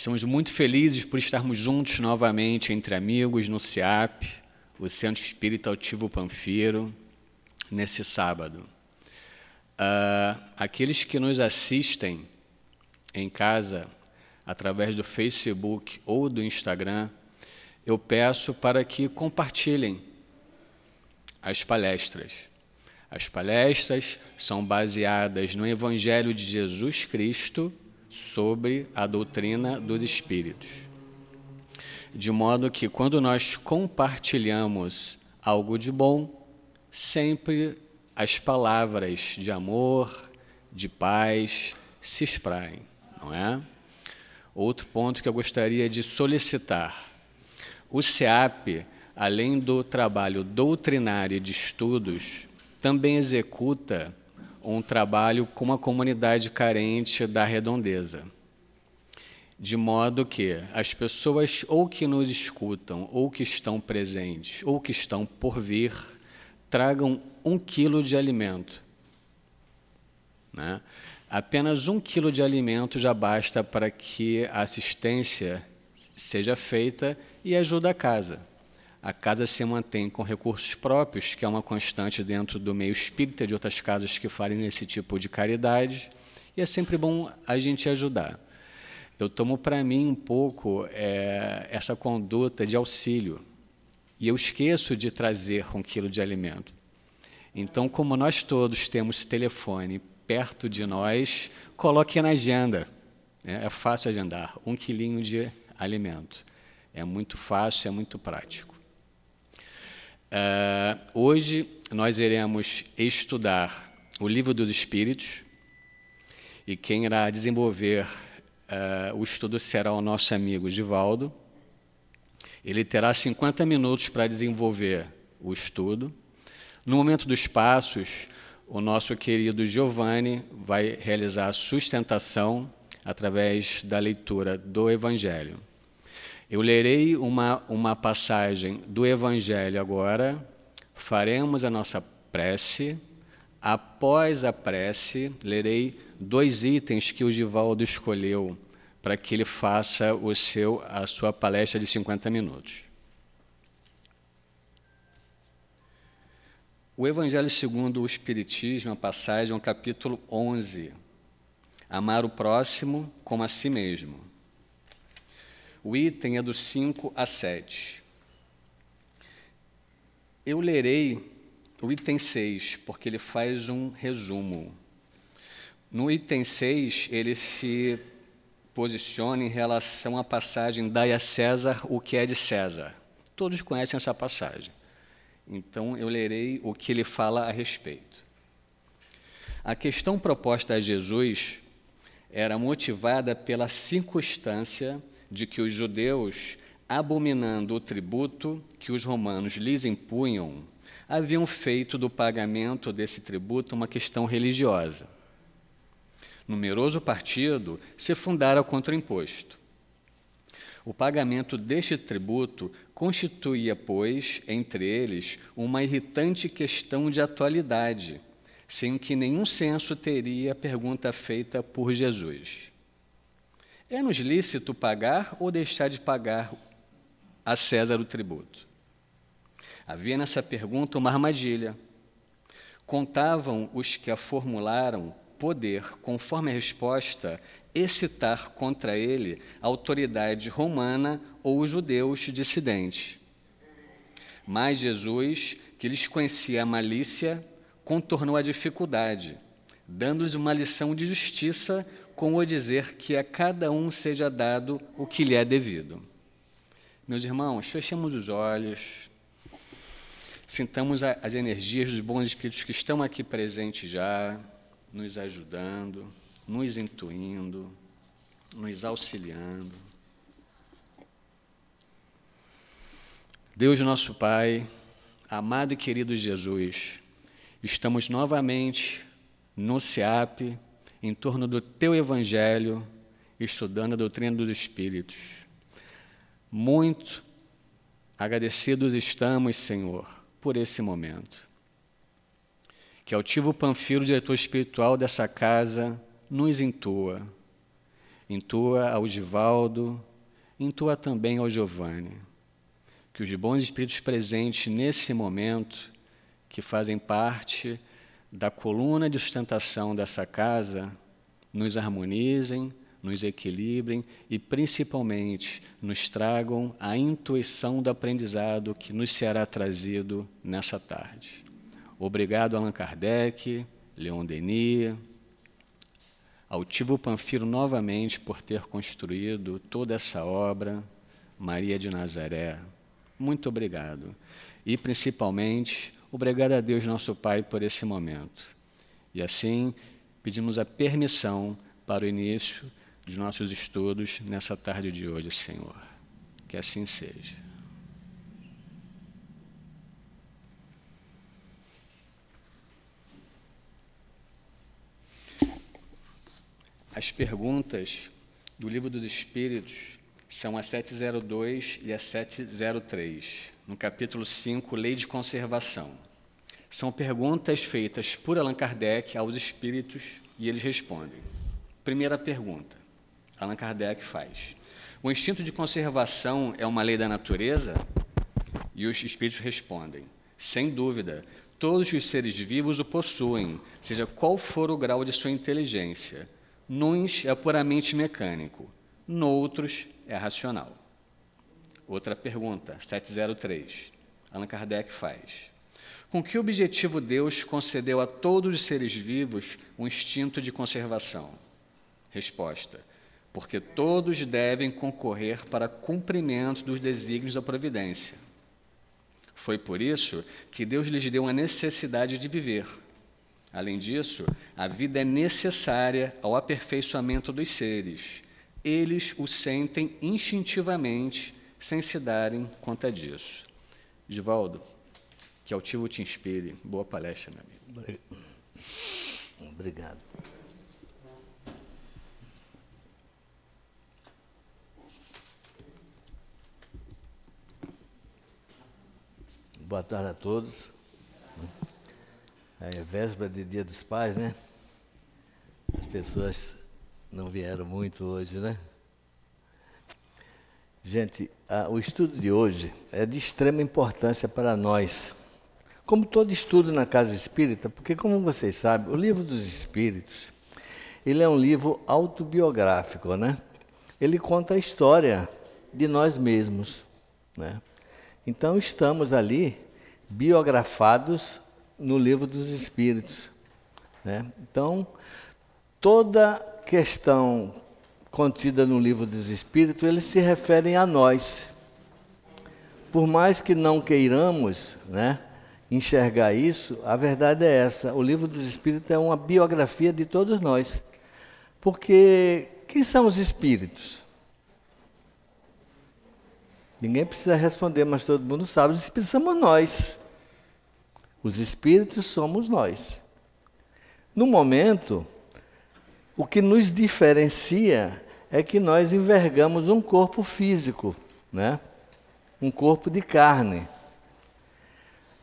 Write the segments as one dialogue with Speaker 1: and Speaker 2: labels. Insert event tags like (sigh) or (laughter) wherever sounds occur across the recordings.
Speaker 1: Estamos muito felizes por estarmos juntos novamente entre amigos no CIAP, o Centro Espírita Altivo Panfiro, nesse sábado. Uh, aqueles que nos assistem em casa, através do Facebook ou do Instagram, eu peço para que compartilhem as palestras. As palestras são baseadas no Evangelho de Jesus Cristo sobre a doutrina dos Espíritos. De modo que, quando nós compartilhamos algo de bom, sempre as palavras de amor, de paz se espraem, não é? Outro ponto que eu gostaria de solicitar: o SEAP, além do trabalho doutrinário de estudos, também executa um trabalho com a comunidade carente da redondeza. De modo que as pessoas ou que nos escutam, ou que estão presentes, ou que estão por vir, tragam um quilo de alimento. Né? Apenas um quilo de alimento já basta para que a assistência seja feita e ajude a casa a casa se mantém com recursos próprios, que é uma constante dentro do meio espírita de outras casas que falem nesse tipo de caridade, e é sempre bom a gente ajudar. Eu tomo para mim um pouco é, essa conduta de auxílio, e eu esqueço de trazer um quilo de alimento. Então, como nós todos temos telefone perto de nós, coloque na agenda. É, é fácil agendar, um quilinho de alimento. É muito fácil, é muito prático. Uh, hoje nós iremos estudar o Livro dos Espíritos e quem irá desenvolver uh, o estudo será o nosso amigo Givaldo. Ele terá 50 minutos para desenvolver o estudo. No momento dos passos, o nosso querido Giovanni vai realizar a sustentação através da leitura do Evangelho. Eu lerei uma, uma passagem do Evangelho agora, faremos a nossa prece. Após a prece, lerei dois itens que o Givaldo escolheu para que ele faça o seu, a sua palestra de 50 minutos. O Evangelho segundo o Espiritismo, a passagem, é o capítulo 11. Amar o próximo como a si mesmo. O item é do 5 a 7. Eu lerei o item 6, porque ele faz um resumo. No item 6, ele se posiciona em relação à passagem Dai a César o que é de César. Todos conhecem essa passagem. Então, eu lerei o que ele fala a respeito. A questão proposta a Jesus era motivada pela circunstância de que os judeus, abominando o tributo que os romanos lhes impunham, haviam feito do pagamento desse tributo uma questão religiosa. Numeroso partido se fundara contra o imposto. O pagamento deste tributo constituía, pois, entre eles, uma irritante questão de atualidade, sem que nenhum senso teria a pergunta feita por Jesus. É-nos lícito pagar ou deixar de pagar a César o tributo? Havia nessa pergunta uma armadilha. Contavam os que a formularam poder, conforme a resposta, excitar contra ele a autoridade romana ou os judeus dissidentes. Mas Jesus, que lhes conhecia a malícia, contornou a dificuldade, dando-lhes uma lição de justiça com o dizer que a cada um seja dado o que lhe é devido. Meus irmãos, fechemos os olhos, sintamos as energias dos bons espíritos que estão aqui presentes já, nos ajudando, nos intuindo, nos auxiliando. Deus nosso Pai, amado e querido Jesus, estamos novamente no SEAP, em torno do teu evangelho, estudando a doutrina dos Espíritos. Muito agradecidos estamos, Senhor, por esse momento. Que Altivo Panfiro, diretor espiritual dessa casa, nos intua intua ao Givaldo, intua também ao Giovanni. Que os bons espíritos presentes nesse momento, que fazem parte da coluna de sustentação dessa casa, nos harmonizem, nos equilibrem e, principalmente, nos tragam a intuição do aprendizado que nos será trazido nessa tarde. Obrigado, Allan Kardec, Leon Denis, Altivo Panfiro novamente por ter construído toda essa obra, Maria de Nazaré. Muito obrigado. E, principalmente, obrigado a Deus, nosso Pai, por esse momento. E assim, pedimos a permissão para o início dos nossos estudos nessa tarde de hoje, Senhor. Que assim seja. As perguntas do Livro dos Espíritos são a 702 e a 703, no capítulo 5, Lei de Conservação. São perguntas feitas por Allan Kardec aos espíritos e eles respondem. Primeira pergunta: Allan Kardec faz. O instinto de conservação é uma lei da natureza? E os espíritos respondem: sem dúvida, todos os seres vivos o possuem, seja qual for o grau de sua inteligência. Nuns é puramente mecânico, noutros é racional. Outra pergunta, 703. Allan Kardec faz. Com que objetivo Deus concedeu a todos os seres vivos um instinto de conservação? Resposta: porque todos devem concorrer para cumprimento dos desígnios da providência. Foi por isso que Deus lhes deu a necessidade de viver. Além disso, a vida é necessária ao aperfeiçoamento dos seres. Eles o sentem instintivamente, sem se darem conta disso. Divaldo, que altivo te inspire. Boa palestra, meu amigo.
Speaker 2: Obrigado. Boa tarde a todos. É véspera de Dia dos Pais, né? As pessoas não vieram muito hoje, né? Gente, a, o estudo de hoje é de extrema importância para nós. Como todo estudo na casa espírita, porque como vocês sabem, o livro dos espíritos, ele é um livro autobiográfico, né? Ele conta a história de nós mesmos, né? Então estamos ali biografados no livro dos Espíritos. Né? Então, toda questão contida no livro dos Espíritos, eles se referem a nós. Por mais que não queiramos né, enxergar isso, a verdade é essa: o livro dos Espíritos é uma biografia de todos nós. Porque quem são os espíritos? Ninguém precisa responder, mas todo mundo sabe: os espíritos somos nós. Os espíritos somos nós. No momento, o que nos diferencia é que nós envergamos um corpo físico, né? um corpo de carne.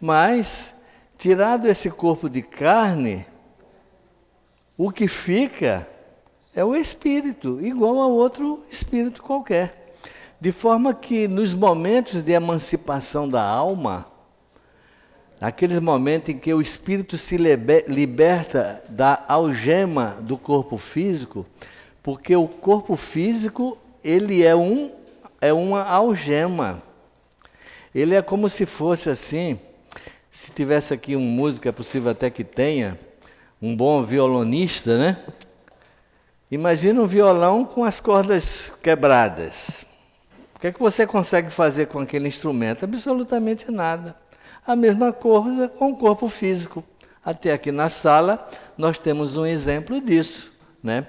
Speaker 2: Mas, tirado esse corpo de carne, o que fica é o espírito, igual a outro espírito qualquer. De forma que nos momentos de emancipação da alma, naqueles momentos em que o espírito se liberta da algema do corpo físico, porque o corpo físico, ele é um é uma algema. Ele é como se fosse assim, se tivesse aqui um músico, é possível até que tenha, um bom violonista, né? Imagina um violão com as cordas quebradas. O que é que você consegue fazer com aquele instrumento? Absolutamente nada. A mesma coisa com o corpo físico. Até aqui na sala nós temos um exemplo disso, né?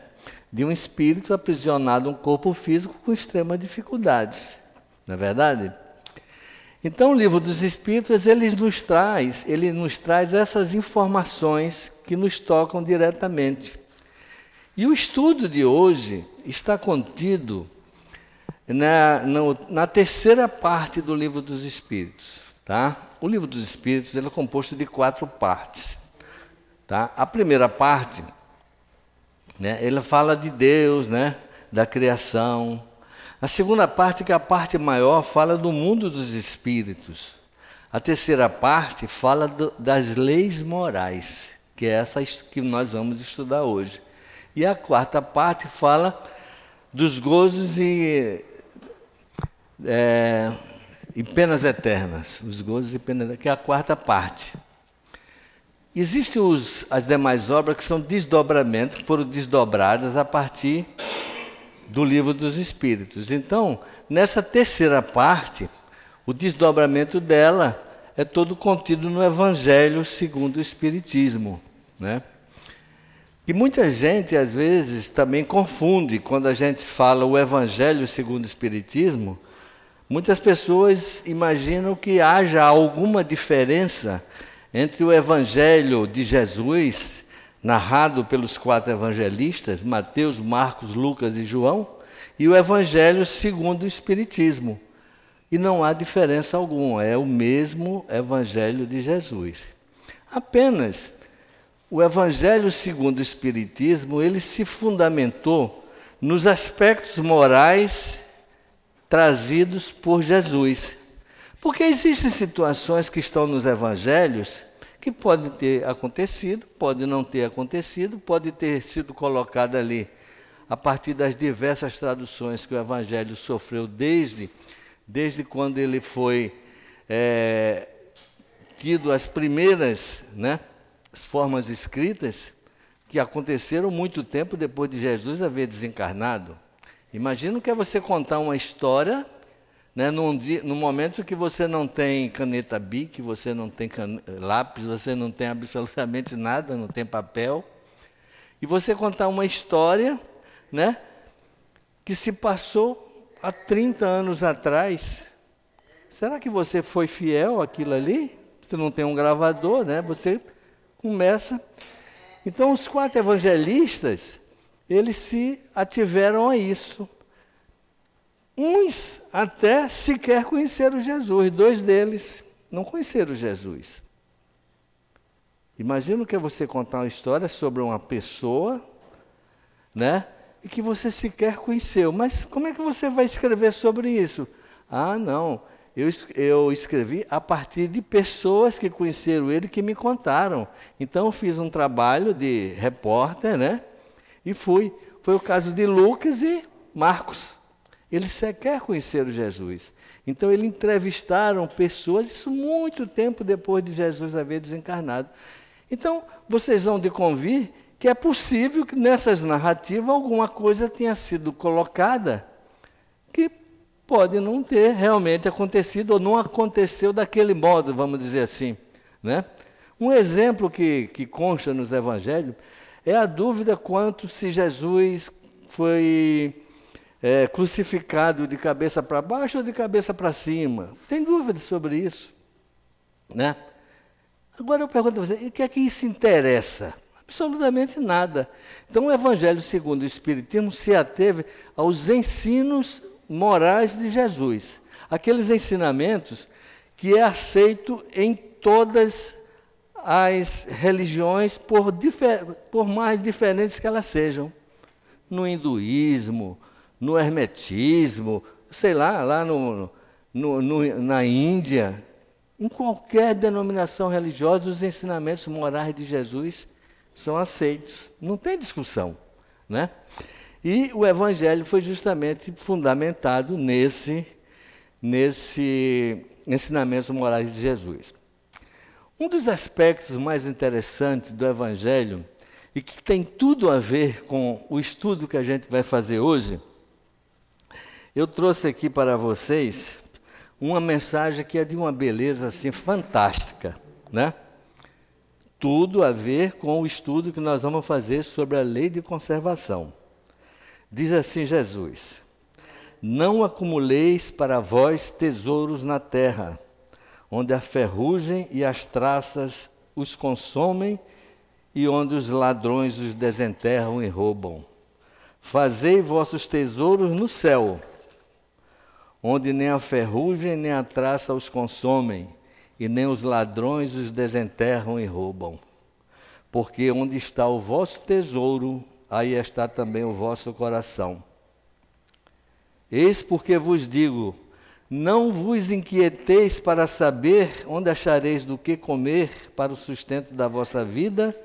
Speaker 2: De um espírito aprisionado um corpo físico com extrema dificuldades. Não é verdade? Então o livro dos espíritos ele nos traz, ele nos traz essas informações que nos tocam diretamente. E o estudo de hoje está contido na, na, na, terceira parte do livro dos Espíritos. Tá? O livro dos Espíritos é composto de quatro partes. Tá? A primeira parte, né, ele fala de Deus, né, da criação. A segunda parte, que é a parte maior, fala do mundo dos espíritos. A terceira parte fala do, das leis morais, que é essa que nós vamos estudar hoje. E a quarta parte fala dos gozos e, é, e penas eternas. Os gozos e penas que é a quarta parte. Existem os, as demais obras que são desdobramentos, que foram desdobradas a partir do livro dos Espíritos. Então, nessa terceira parte, o desdobramento dela é todo contido no Evangelho segundo o Espiritismo. Né? E muita gente, às vezes, também confunde quando a gente fala o Evangelho segundo o Espiritismo. Muitas pessoas imaginam que haja alguma diferença entre o Evangelho de Jesus narrado pelos quatro evangelistas, Mateus, Marcos, Lucas e João, e o Evangelho segundo o Espiritismo. E não há diferença alguma, é o mesmo Evangelho de Jesus. Apenas o Evangelho segundo o Espiritismo, ele se fundamentou nos aspectos morais trazidos por Jesus. Porque existem situações que estão nos evangelhos que pode ter acontecido, pode não ter acontecido, pode ter sido colocada ali a partir das diversas traduções que o Evangelho sofreu desde, desde quando ele foi é, tido as primeiras né, as formas escritas, que aconteceram muito tempo depois de Jesus haver desencarnado. Imagina que é você contar uma história né, num, dia, num momento que você não tem caneta BIC, você não tem can... lápis, você não tem absolutamente nada, não tem papel, e você contar uma história né, que se passou há 30 anos atrás. Será que você foi fiel àquilo ali? Você não tem um gravador, né? Você começa. Então, os quatro evangelistas, eles se ativeram a isso. Uns até sequer conheceram Jesus, dois deles não conheceram Jesus. Imagina que é você contar uma história sobre uma pessoa, né? E que você sequer conheceu. Mas como é que você vai escrever sobre isso? Ah, não. Eu, eu escrevi a partir de pessoas que conheceram ele que me contaram. Então eu fiz um trabalho de repórter, né? E fui. Foi o caso de Lucas e Marcos. Eles sequer conheceram Jesus. Então, eles entrevistaram pessoas, isso muito tempo depois de Jesus haver desencarnado. Então, vocês vão de convir que é possível que nessas narrativas alguma coisa tenha sido colocada que pode não ter realmente acontecido ou não aconteceu daquele modo, vamos dizer assim. Né? Um exemplo que, que consta nos evangelhos é a dúvida quanto se Jesus foi é, crucificado de cabeça para baixo ou de cabeça para cima? Tem dúvida sobre isso? Né? Agora eu pergunto a você, o que é que isso interessa? Absolutamente nada. Então o Evangelho segundo o Espiritismo se ateve aos ensinos morais de Jesus. Aqueles ensinamentos que é aceito em todas as religiões, por, por mais diferentes que elas sejam. No hinduísmo, no hermetismo, sei lá, lá no, no, no, na Índia, em qualquer denominação religiosa, os ensinamentos morais de Jesus são aceitos. Não tem discussão. Né? E o Evangelho foi justamente fundamentado nesse, nesse ensinamentos morais de Jesus. Um dos aspectos mais interessantes do Evangelho, e que tem tudo a ver com o estudo que a gente vai fazer hoje, eu trouxe aqui para vocês uma mensagem que é de uma beleza assim fantástica, né? Tudo a ver com o estudo que nós vamos fazer sobre a lei de conservação. Diz assim Jesus: Não acumuleis para vós tesouros na terra, onde a ferrugem e as traças os consomem e onde os ladrões os desenterram e roubam. Fazei vossos tesouros no céu, onde nem a ferrugem nem a traça os consomem, e nem os ladrões os desenterram e roubam. Porque onde está o vosso tesouro, aí está também o vosso coração. Eis porque vos digo: não vos inquieteis para saber onde achareis do que comer para o sustento da vossa vida,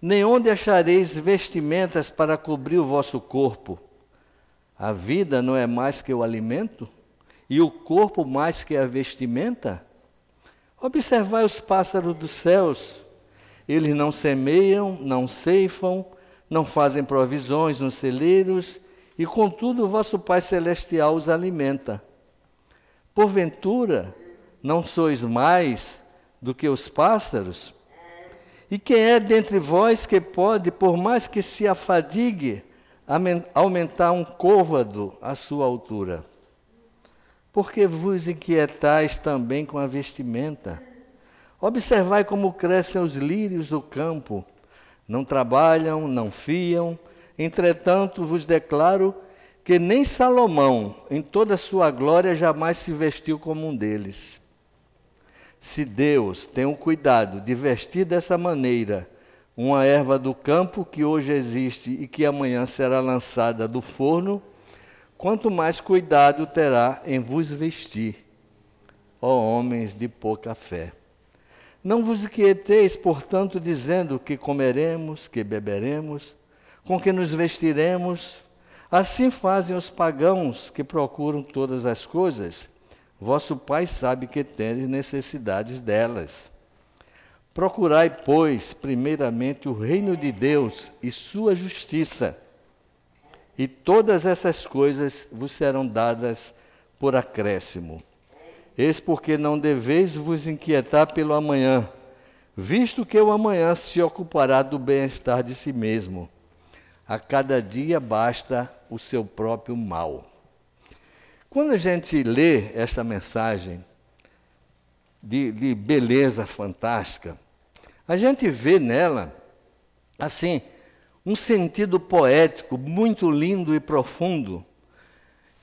Speaker 2: nem onde achareis vestimentas para cobrir o vosso corpo. A vida não é mais que o alimento, e o corpo mais que a vestimenta? Observai os pássaros dos céus. Eles não semeiam, não ceifam, não fazem provisões nos celeiros, e contudo o vosso Pai Celestial os alimenta. Porventura, não sois mais do que os pássaros? E quem é dentre vós que pode, por mais que se afadigue, aumentar um côvado à sua altura? Porque vos inquietais também com a vestimenta? Observai como crescem os lírios do campo. Não trabalham, não fiam. Entretanto, vos declaro que nem Salomão, em toda a sua glória, jamais se vestiu como um deles. Se Deus tem o cuidado de vestir dessa maneira uma erva do campo que hoje existe e que amanhã será lançada do forno, quanto mais cuidado terá em vos vestir, ó homens de pouca fé. Não vos inquieteis, portanto, dizendo que comeremos, que beberemos, com que nos vestiremos, Assim fazem os pagãos que procuram todas as coisas. Vosso Pai sabe que tendes necessidades delas. Procurai, pois, primeiramente o reino de Deus e sua justiça, e todas essas coisas vos serão dadas por acréscimo. Eis porque não deveis vos inquietar pelo amanhã, visto que o amanhã se ocupará do bem-estar de si mesmo. A cada dia basta o seu próprio mal. Quando a gente lê esta mensagem de, de beleza fantástica, a gente vê nela, assim, um sentido poético muito lindo e profundo,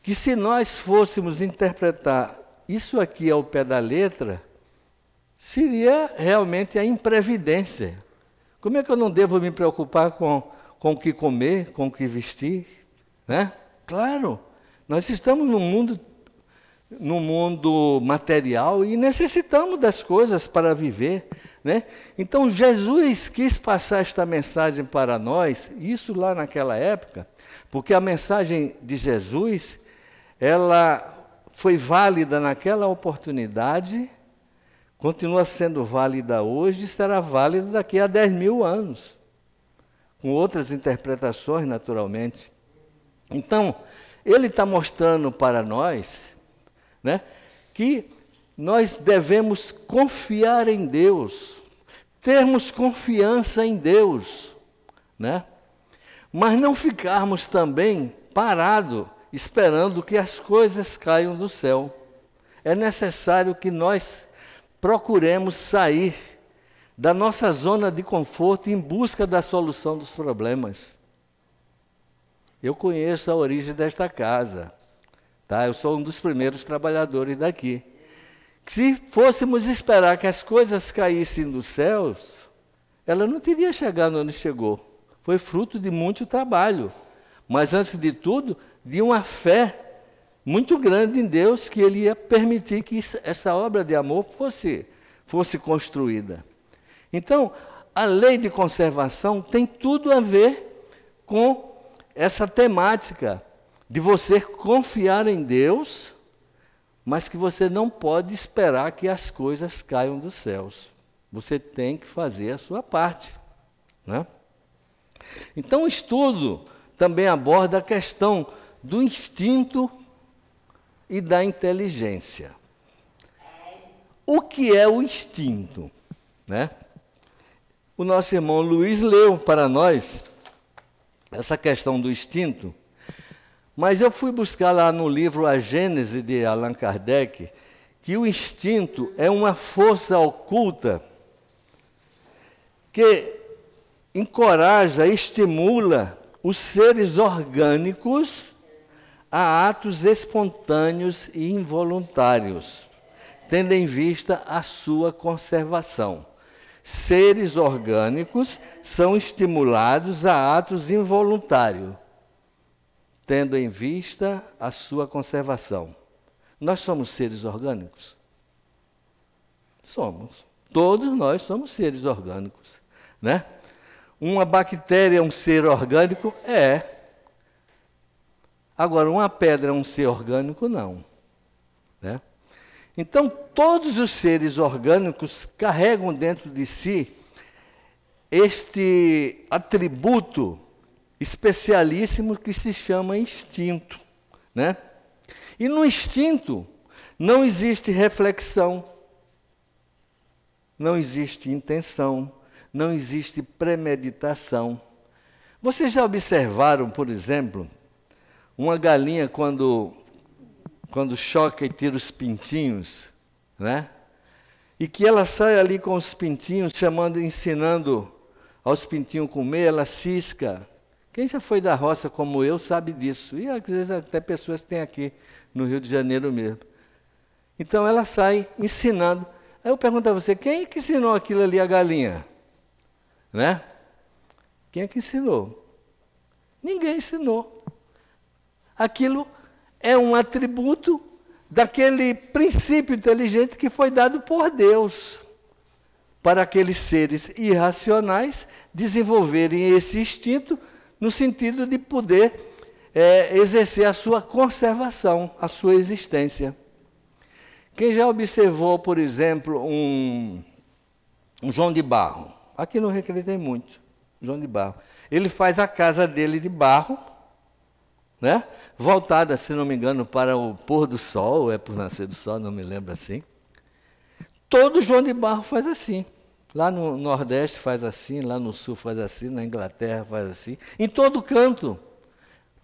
Speaker 2: que se nós fôssemos interpretar isso aqui ao pé da letra, seria realmente a imprevidência. Como é que eu não devo me preocupar com com o que comer, com o que vestir, né? Claro, nós estamos num mundo no mundo material e necessitamos das coisas para viver, né? Então Jesus quis passar esta mensagem para nós, isso lá naquela época, porque a mensagem de Jesus, ela foi válida naquela oportunidade, continua sendo válida hoje e será válida daqui a 10 mil anos com outras interpretações, naturalmente. Então, ele está mostrando para nós né, que nós devemos confiar em Deus, termos confiança em Deus, né? mas não ficarmos também parados esperando que as coisas caiam do céu. É necessário que nós procuremos sair da nossa zona de conforto em busca da solução dos problemas. Eu conheço a origem desta casa, tá? Eu sou um dos primeiros trabalhadores daqui. Se fôssemos esperar que as coisas caíssem dos céus, ela não teria chegado onde chegou. Foi fruto de muito trabalho, mas antes de tudo, de uma fé muito grande em Deus que ele ia permitir que essa obra de amor fosse fosse construída. Então, a lei de conservação tem tudo a ver com essa temática de você confiar em Deus, mas que você não pode esperar que as coisas caiam dos céus. Você tem que fazer a sua parte. Né? Então, o estudo também aborda a questão do instinto e da inteligência. O que é o instinto? Né? O nosso irmão Luiz leu para nós essa questão do instinto, mas eu fui buscar lá no livro A Gênese de Allan Kardec que o instinto é uma força oculta que encoraja, estimula os seres orgânicos a atos espontâneos e involuntários, tendo em vista a sua conservação seres orgânicos são estimulados a atos involuntários, tendo em vista a sua conservação. Nós somos seres orgânicos? Somos. Todos nós somos seres orgânicos, né? Uma bactéria é um ser orgânico? É. Agora, uma pedra é um ser orgânico? Não. Né? Então, todos os seres orgânicos carregam dentro de si este atributo especialíssimo que se chama instinto. Né? E no instinto não existe reflexão, não existe intenção, não existe premeditação. Vocês já observaram, por exemplo, uma galinha quando, quando choca e tira os pintinhos, né? E que ela sai ali com os pintinhos, chamando, ensinando aos pintinhos comer, ela cisca. Quem já foi da roça como eu sabe disso. E às vezes até pessoas têm aqui no Rio de Janeiro mesmo. Então ela sai ensinando. Aí eu pergunto a você, quem é que ensinou aquilo ali a galinha? Né? Quem é que ensinou? Ninguém ensinou. Aquilo é um atributo daquele princípio inteligente que foi dado por Deus para aqueles seres irracionais desenvolverem esse instinto no sentido de poder é, exercer a sua conservação, a sua existência. Quem já observou, por exemplo, um, um João de Barro? Aqui no Recreio tem muito, João de Barro. Ele faz a casa dele de barro, né? Voltada, se não me engano, para o pôr do sol, é por nascer do sol, não me lembro assim. Todo João de Barro faz assim. Lá no Nordeste faz assim, lá no Sul faz assim, na Inglaterra faz assim, em todo canto.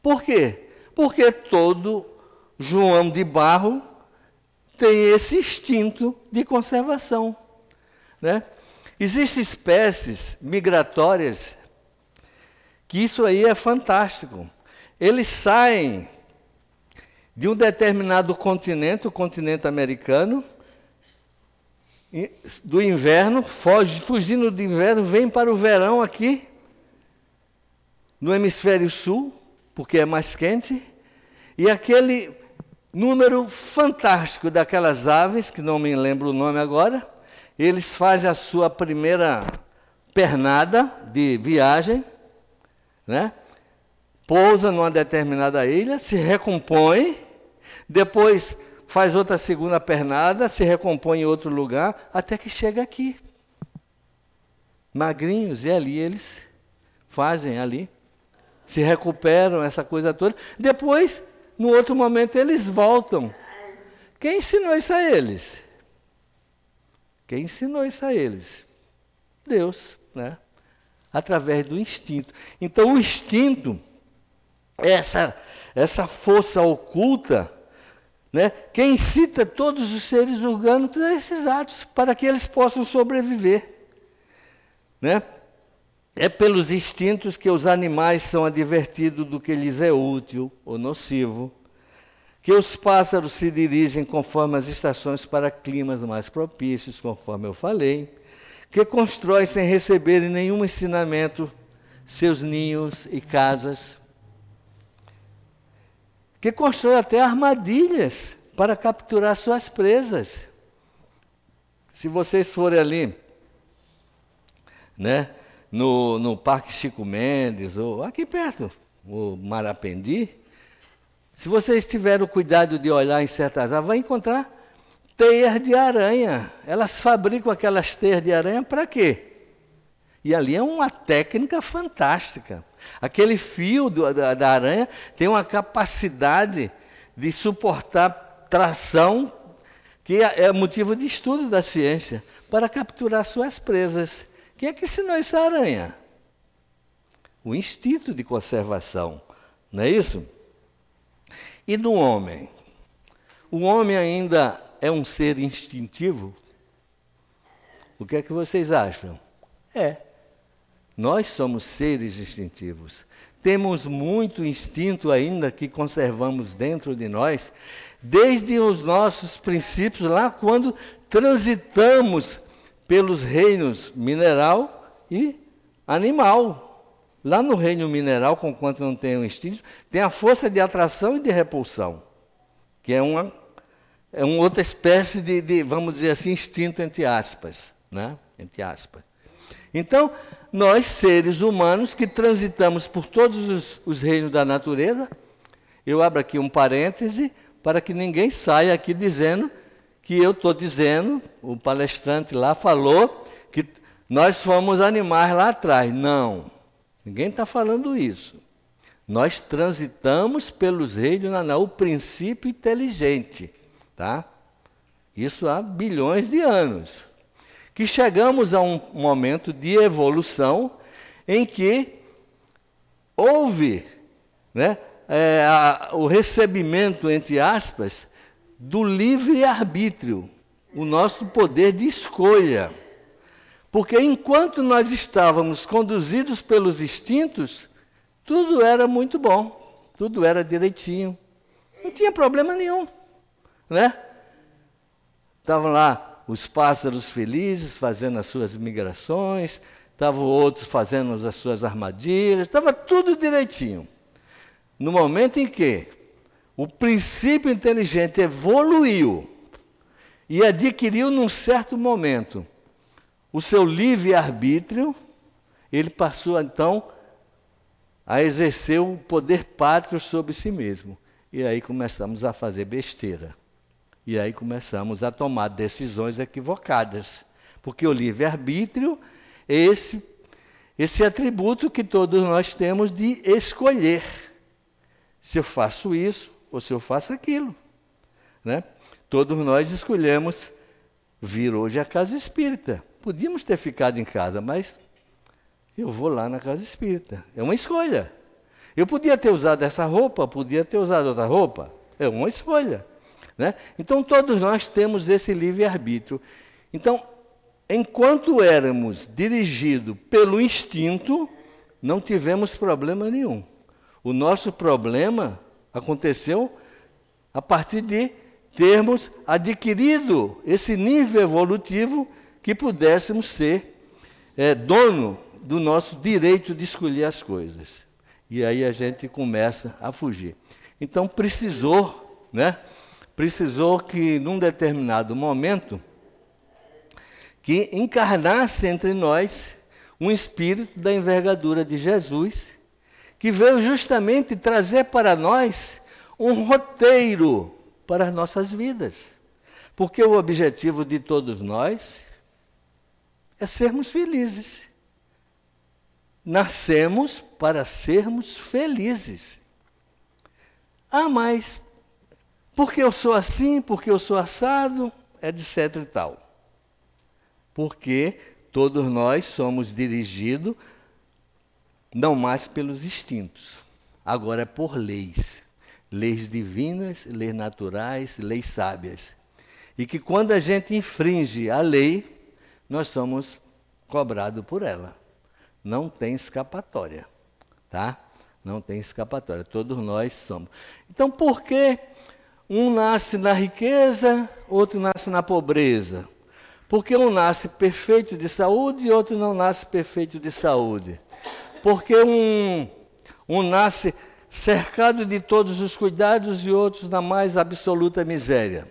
Speaker 2: Por quê? Porque todo João de Barro tem esse instinto de conservação. Né? Existem espécies migratórias que isso aí é fantástico. Eles saem de um determinado continente, o continente americano, do inverno, foge, fugindo do inverno, vem para o verão aqui, no hemisfério sul, porque é mais quente, e aquele número fantástico daquelas aves, que não me lembro o nome agora, eles fazem a sua primeira pernada de viagem, né? Pousa numa determinada ilha, se recompõe, depois faz outra segunda pernada, se recompõe em outro lugar, até que chega aqui. Magrinhos, e ali eles fazem ali, se recuperam, essa coisa toda. Depois, no outro momento, eles voltam. Quem ensinou isso a eles? Quem ensinou isso a eles? Deus, né? Através do instinto. Então, o instinto, essa, essa força oculta, né? Quem incita todos os seres orgânicos a esses atos, para que eles possam sobreviver. Né? É pelos instintos que os animais são advertidos do que lhes é útil ou nocivo, que os pássaros se dirigem conforme as estações para climas mais propícios, conforme eu falei, que constroem sem receberem nenhum ensinamento seus ninhos e casas, que constrói até armadilhas para capturar suas presas. Se vocês forem ali, né, no, no Parque Chico Mendes, ou aqui perto, o Marapendi, se vocês tiverem o cuidado de olhar em certas áreas, vai encontrar teias de aranha. Elas fabricam aquelas teias de aranha para quê? E ali é uma técnica fantástica. Aquele fio do, da, da aranha tem uma capacidade de suportar tração que é, é motivo de estudo da ciência para capturar suas presas. Quem é que ensinou essa aranha? O instinto de conservação, não é isso? E no homem? O homem ainda é um ser instintivo? O que é que vocês acham? É. Nós somos seres instintivos. Temos muito instinto ainda que conservamos dentro de nós, desde os nossos princípios, lá quando transitamos pelos reinos mineral e animal. Lá no reino mineral, conquanto não tem um instinto, tem a força de atração e de repulsão, que é uma, é uma outra espécie de, de, vamos dizer assim, instinto entre aspas. Né? Entre aspas. Então, nós, seres humanos, que transitamos por todos os, os reinos da natureza, eu abro aqui um parêntese para que ninguém saia aqui dizendo que eu estou dizendo, o palestrante lá falou que nós fomos animais lá atrás. Não, ninguém está falando isso. Nós transitamos pelos reinos, não, o princípio inteligente, tá? Isso há bilhões de anos. Que chegamos a um momento de evolução em que houve né, é, a, o recebimento, entre aspas, do livre-arbítrio, o nosso poder de escolha. Porque enquanto nós estávamos conduzidos pelos instintos, tudo era muito bom, tudo era direitinho, não tinha problema nenhum, né? Estavam lá os pássaros felizes fazendo as suas migrações, estavam outros fazendo as suas armadilhas, estava tudo direitinho. No momento em que o princípio inteligente evoluiu e adquiriu num certo momento o seu livre-arbítrio, ele passou então a exercer o poder pátrio sobre si mesmo. E aí começamos a fazer besteira. E aí começamos a tomar decisões equivocadas. Porque o livre-arbítrio é esse, esse atributo que todos nós temos de escolher se eu faço isso ou se eu faço aquilo. Né? Todos nós escolhemos vir hoje à casa espírita. Podíamos ter ficado em casa, mas eu vou lá na casa espírita. É uma escolha. Eu podia ter usado essa roupa, podia ter usado outra roupa. É uma escolha. Né? Então todos nós temos esse livre-arbítrio. Então, enquanto éramos dirigidos pelo instinto, não tivemos problema nenhum. O nosso problema aconteceu a partir de termos adquirido esse nível evolutivo que pudéssemos ser é, dono do nosso direito de escolher as coisas. E aí a gente começa a fugir. Então precisou, né? Precisou que num determinado momento que encarnasse entre nós um espírito da envergadura de Jesus que veio justamente trazer para nós um roteiro para as nossas vidas. Porque o objetivo de todos nós é sermos felizes. Nascemos para sermos felizes. Ah, mas porque eu sou assim, porque eu sou assado, etc e tal. Porque todos nós somos dirigidos não mais pelos instintos, agora é por leis. Leis divinas, leis naturais, leis sábias. E que quando a gente infringe a lei, nós somos cobrados por ela. Não tem escapatória, tá? Não tem escapatória, todos nós somos. Então, por que um nasce na riqueza, outro nasce na pobreza? Porque um nasce perfeito de saúde e outro não nasce perfeito de saúde. Porque um, um nasce cercado de todos os cuidados e outros na mais absoluta miséria.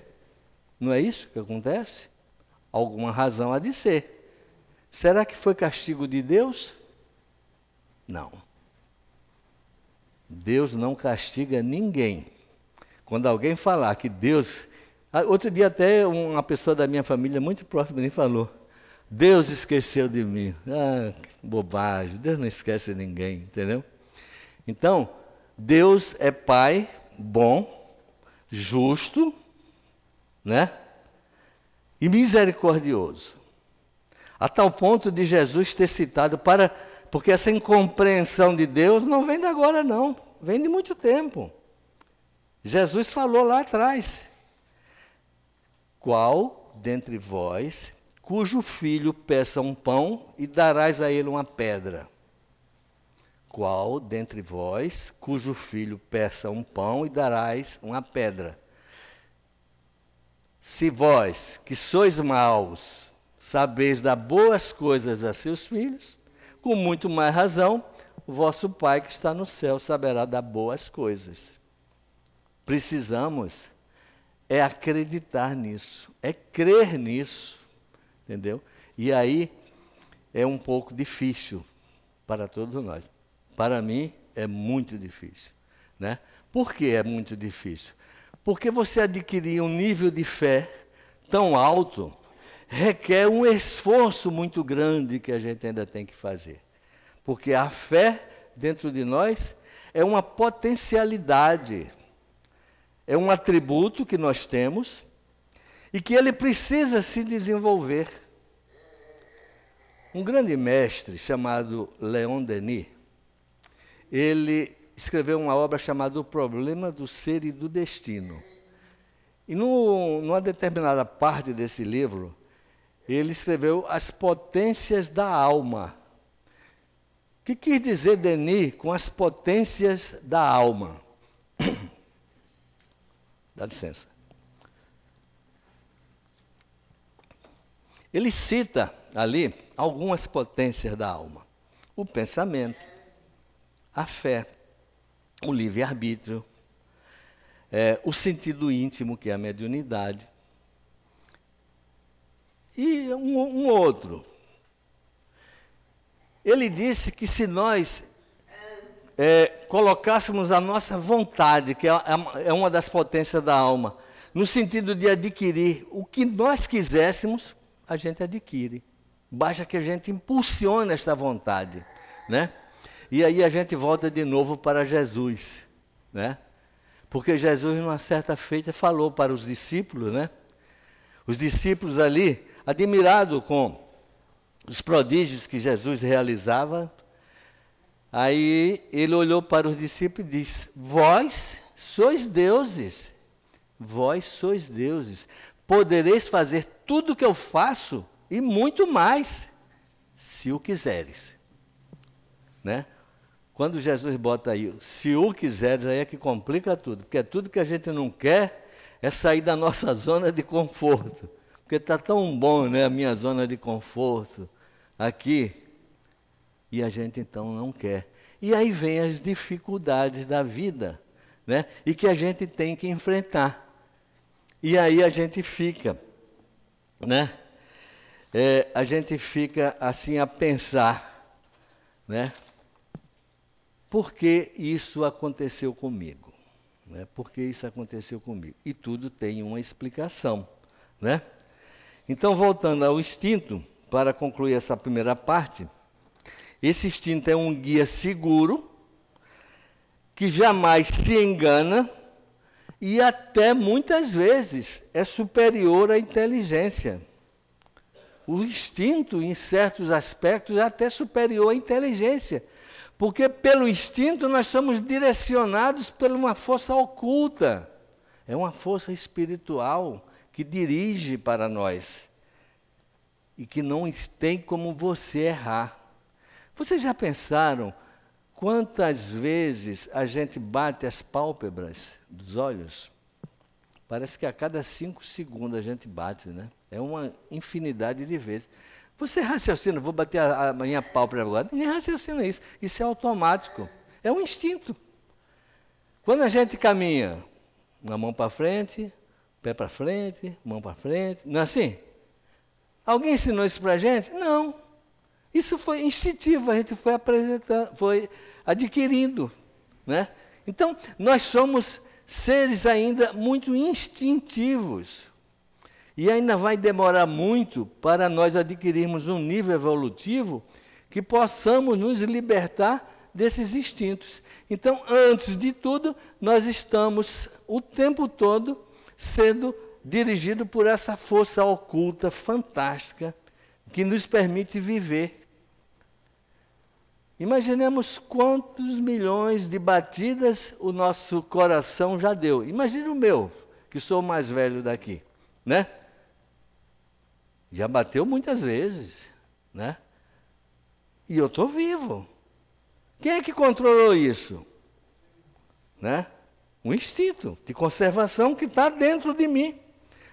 Speaker 2: Não é isso que acontece? Alguma razão há de ser. Será que foi castigo de Deus? Não. Deus não castiga ninguém. Quando alguém falar que Deus. Ah, outro dia, até uma pessoa da minha família, muito próxima mim, falou: Deus esqueceu de mim. Ah, bobagem. Deus não esquece ninguém, entendeu? Então, Deus é Pai bom, justo, né? E misericordioso. A tal ponto de Jesus ter citado para. Porque essa incompreensão de Deus não vem de agora, não. Vem de muito tempo. Jesus falou lá atrás: Qual dentre vós cujo filho peça um pão e darás a ele uma pedra? Qual dentre vós, cujo filho peça um pão e darás uma pedra? Se vós, que sois maus, sabeis dar boas coisas a seus filhos, com muito mais razão, o vosso Pai que está no céu saberá dar boas coisas. Precisamos é acreditar nisso, é crer nisso, entendeu? E aí é um pouco difícil para todos nós. Para mim é muito difícil, né? Por que é muito difícil? Porque você adquirir um nível de fé tão alto requer um esforço muito grande que a gente ainda tem que fazer. Porque a fé dentro de nós é uma potencialidade, é um atributo que nós temos e que ele precisa se desenvolver. Um grande mestre chamado Leon Denis, ele escreveu uma obra chamada O Problema do Ser e do Destino. E no, numa determinada parte desse livro, ele escreveu As Potências da Alma. O que quis dizer Denis com as potências da alma? (clears throat) Dá licença. Ele cita ali algumas potências da alma: o pensamento, a fé, o livre-arbítrio, é, o sentido íntimo, que é a mediunidade, e um, um outro. Ele disse que se nós é, colocássemos a nossa vontade, que é, é uma das potências da alma, no sentido de adquirir o que nós quiséssemos, a gente adquire. Basta que a gente impulsione esta vontade, né? E aí a gente volta de novo para Jesus, né? Porque Jesus, numa certa feita, falou para os discípulos, né? Os discípulos ali, admirados com os prodígios que Jesus realizava, aí ele olhou para os discípulos e disse: Vós sois deuses, vós sois deuses, podereis fazer tudo o que eu faço e muito mais, se o quiseres. Né? Quando Jesus bota aí, se o quiseres, aí é que complica tudo, porque tudo que a gente não quer é sair da nossa (laughs) zona de conforto. Porque está tão bom, né, a minha zona de conforto aqui, e a gente então não quer. E aí vem as dificuldades da vida, né, e que a gente tem que enfrentar. E aí a gente fica, né, é, a gente fica assim a pensar, né, por que isso aconteceu comigo? Né? Por que isso aconteceu comigo? E tudo tem uma explicação. Né? Então, voltando ao instinto, para concluir essa primeira parte, esse instinto é um guia seguro, que jamais se engana e até muitas vezes é superior à inteligência. O instinto, em certos aspectos, é até superior à inteligência. Porque pelo instinto nós somos direcionados por uma força oculta. É uma força espiritual que dirige para nós e que não tem como você errar. Vocês já pensaram quantas vezes a gente bate as pálpebras dos olhos? Parece que a cada cinco segundos a gente bate, né? É uma infinidade de vezes. Você raciocina, vou bater a, minha pálpebra agora. Ninguém raciocina isso. Isso é automático. É um instinto. Quando a gente caminha, uma mão para frente, pé para frente, mão para frente, não é assim? Alguém ensinou isso para a gente? Não. Isso foi instintivo, a gente foi apresentando, foi adquirindo. Né? Então, nós somos seres ainda muito instintivos. E ainda vai demorar muito para nós adquirirmos um nível evolutivo que possamos nos libertar desses instintos. Então, antes de tudo, nós estamos o tempo todo sendo dirigidos por essa força oculta fantástica que nos permite viver. Imaginemos quantos milhões de batidas o nosso coração já deu. Imagine o meu, que sou o mais velho daqui, né? Já bateu muitas vezes, né? E eu estou vivo. Quem é que controlou isso? Né? Um instinto de conservação que está dentro de mim.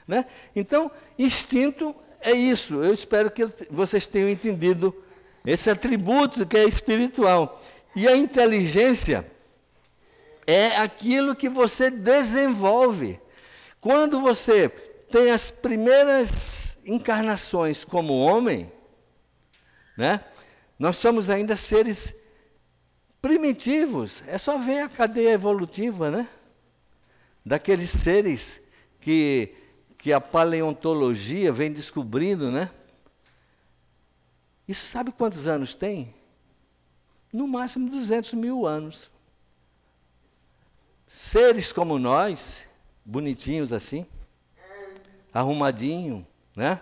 Speaker 2: Né? Então, instinto é isso. Eu espero que vocês tenham entendido esse atributo que é espiritual. E a inteligência é aquilo que você desenvolve. Quando você tem as primeiras encarnações como homem, né? Nós somos ainda seres primitivos. É só ver a cadeia evolutiva, né? Daqueles seres que, que a paleontologia vem descobrindo, né? Isso sabe quantos anos tem? No máximo 200 mil anos. Seres como nós, bonitinhos assim, arrumadinho, né?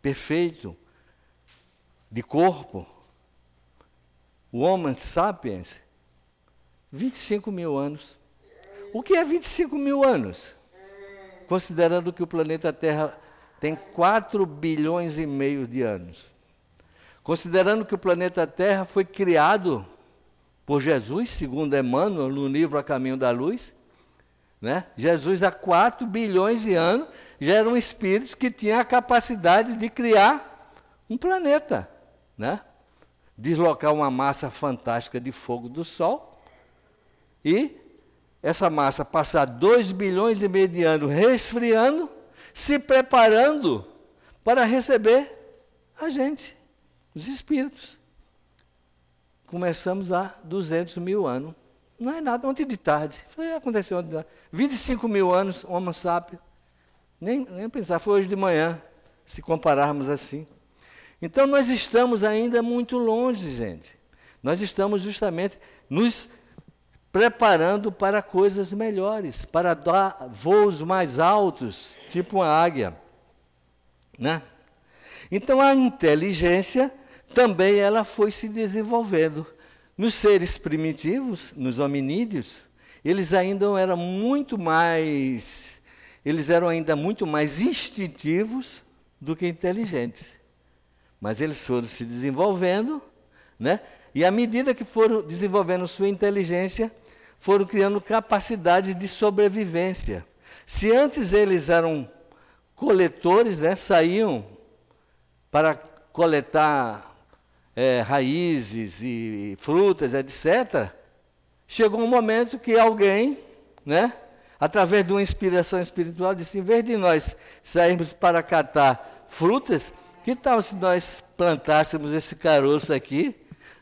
Speaker 2: Perfeito, de corpo. O Homo sapiens, 25 mil anos. O que é 25 mil anos? Considerando que o planeta Terra tem 4 bilhões e meio de anos. Considerando que o planeta Terra foi criado por Jesus, segundo Emmanuel, no livro A Caminho da Luz, né? Jesus, há 4 bilhões de anos, já era um espírito que tinha a capacidade de criar um planeta. Né? Deslocar uma massa fantástica de fogo do Sol e essa massa passar 2 bilhões e meio de anos resfriando, se preparando para receber a gente, os espíritos. Começamos há 200 mil anos. Não é nada, ontem de tarde. Foi, aconteceu ontem de tarde. 25 mil anos, Homo sapiens. Nem, nem pensar, foi hoje de manhã, se compararmos assim. Então nós estamos ainda muito longe, gente. Nós estamos justamente nos preparando para coisas melhores, para dar voos mais altos, tipo uma águia, né? Então a inteligência também ela foi se desenvolvendo. Nos seres primitivos, nos hominídeos, eles ainda eram muito mais, eles eram ainda muito mais instintivos do que inteligentes. Mas eles foram se desenvolvendo, né? E à medida que foram desenvolvendo sua inteligência, foram criando capacidade de sobrevivência. Se antes eles eram coletores, né, saíam para coletar é, raízes e, frutas, etc., chegou um momento que alguém, né, através de uma inspiração espiritual, disse: em vez de nós sairmos para catar frutas, que tal se nós plantássemos esse caroço aqui,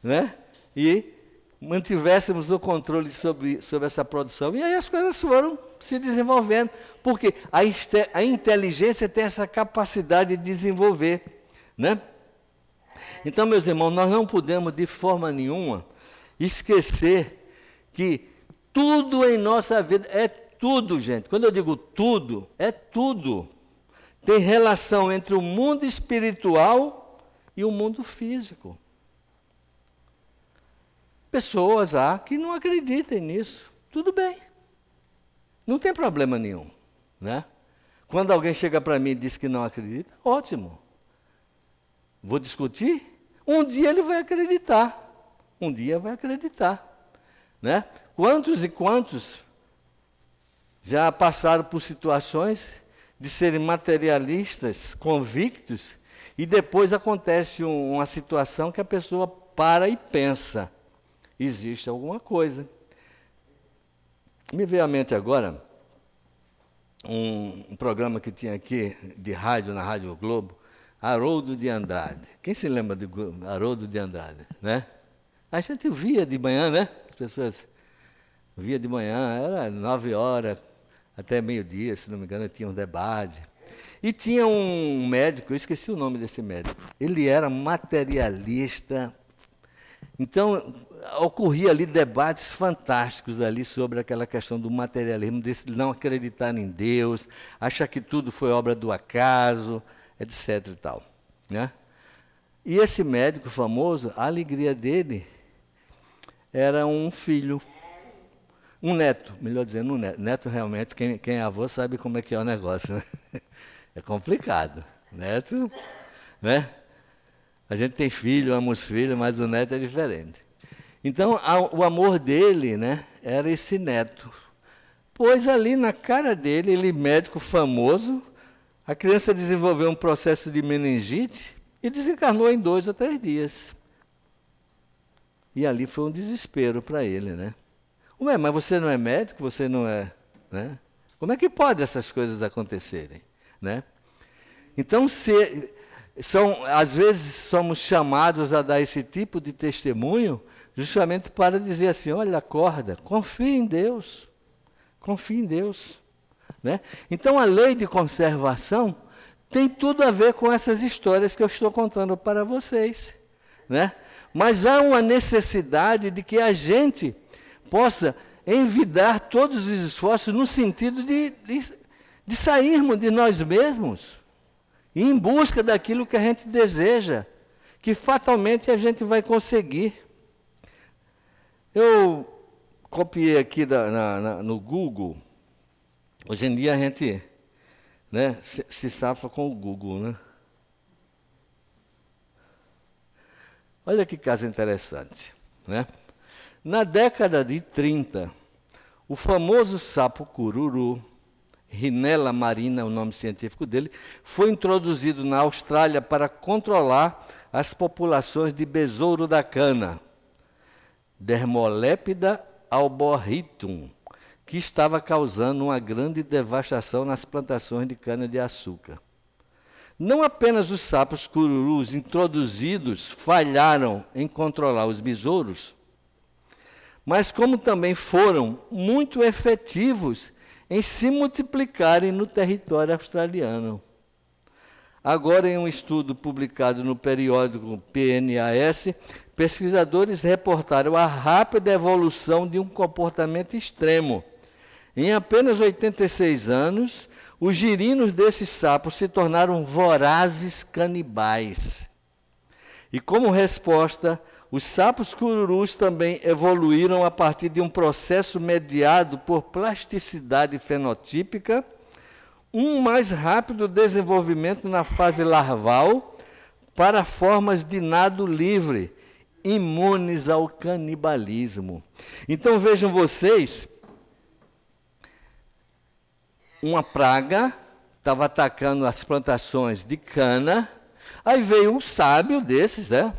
Speaker 2: né, e mantivéssemos o controle sobre, sobre essa produção? E aí as coisas foram se desenvolvendo, porque a, a inteligência tem essa capacidade de desenvolver, né? Então, meus irmãos, nós não podemos de forma nenhuma esquecer que tudo em nossa vida é tudo, gente. Quando eu digo tudo, é tudo. Tem relação entre o mundo espiritual e o mundo físico. Pessoas há que não acreditem nisso. Tudo bem. Não tem problema nenhum. Né? Quando alguém chega para mim e diz que não acredita, ótimo. Vou discutir? Um dia ele vai acreditar. Um dia vai acreditar. Né? Quantos e quantos já passaram por situações de serem materialistas, convictos, e depois acontece um, uma situação que a pessoa para e pensa: existe alguma coisa. Me veio à mente agora um, um programa que tinha aqui de rádio, na Rádio Globo, Haroldo de Andrade. Quem se lembra de Haroldo de Andrade? Né? A gente via de manhã, né? As pessoas via de manhã, era nove horas até meio-dia, se não me engano, tinha um debate. E tinha um médico, eu esqueci o nome desse médico. Ele era materialista. Então, ocorria ali debates fantásticos ali sobre aquela questão do materialismo, de não acreditar em Deus, achar que tudo foi obra do acaso, etc. E, tal, né? e esse médico famoso, a alegria dele era um filho, um neto, melhor dizendo, um neto. Neto realmente, quem, quem é avô sabe como é que é o negócio. Né? (laughs) É complicado. Neto, né? A gente tem filho, ama os filhos, mas o neto é diferente. Então, a, o amor dele, né, era esse neto. Pois ali na cara dele, ele médico famoso, a criança desenvolveu um processo de meningite e desencarnou em dois ou três dias. E ali foi um desespero para ele, né? Ué, mas você não é médico, você não é, né? Como é que pode essas coisas acontecerem, né? Então, se, são, às vezes somos chamados a dar esse tipo de testemunho justamente para dizer assim, olha, acorda, confie em Deus, confie em Deus. Né? Então a lei de conservação tem tudo a ver com essas histórias que eu estou contando para vocês. Né? Mas há uma necessidade de que a gente possa envidar todos os esforços no sentido de, de, de sairmos de nós mesmos e em busca daquilo que a gente deseja, que fatalmente a gente vai conseguir. Eu copiei aqui da, na, na, no Google. Hoje em dia a gente né, se, se safa com o Google, né? Olha que caso interessante. Né? Na década de 30, o famoso sapo cururu, Rinella marina, o nome científico dele, foi introduzido na Austrália para controlar as populações de besouro da cana, Dermolépida alborritum, que estava causando uma grande devastação nas plantações de cana-de-açúcar. Não apenas os sapos cururus introduzidos falharam em controlar os besouros, mas como também foram muito efetivos em se multiplicarem no território australiano. Agora, em um estudo publicado no periódico PNAS, pesquisadores reportaram a rápida evolução de um comportamento extremo. Em apenas 86 anos, os girinos desses sapos se tornaram vorazes canibais. E como resposta, os sapos cururus também evoluíram a partir de um processo mediado por plasticidade fenotípica, um mais rápido desenvolvimento na fase larval para formas de nado livre, imunes ao canibalismo. Então vejam vocês, uma praga estava atacando as plantações de cana, aí veio um sábio desses, né?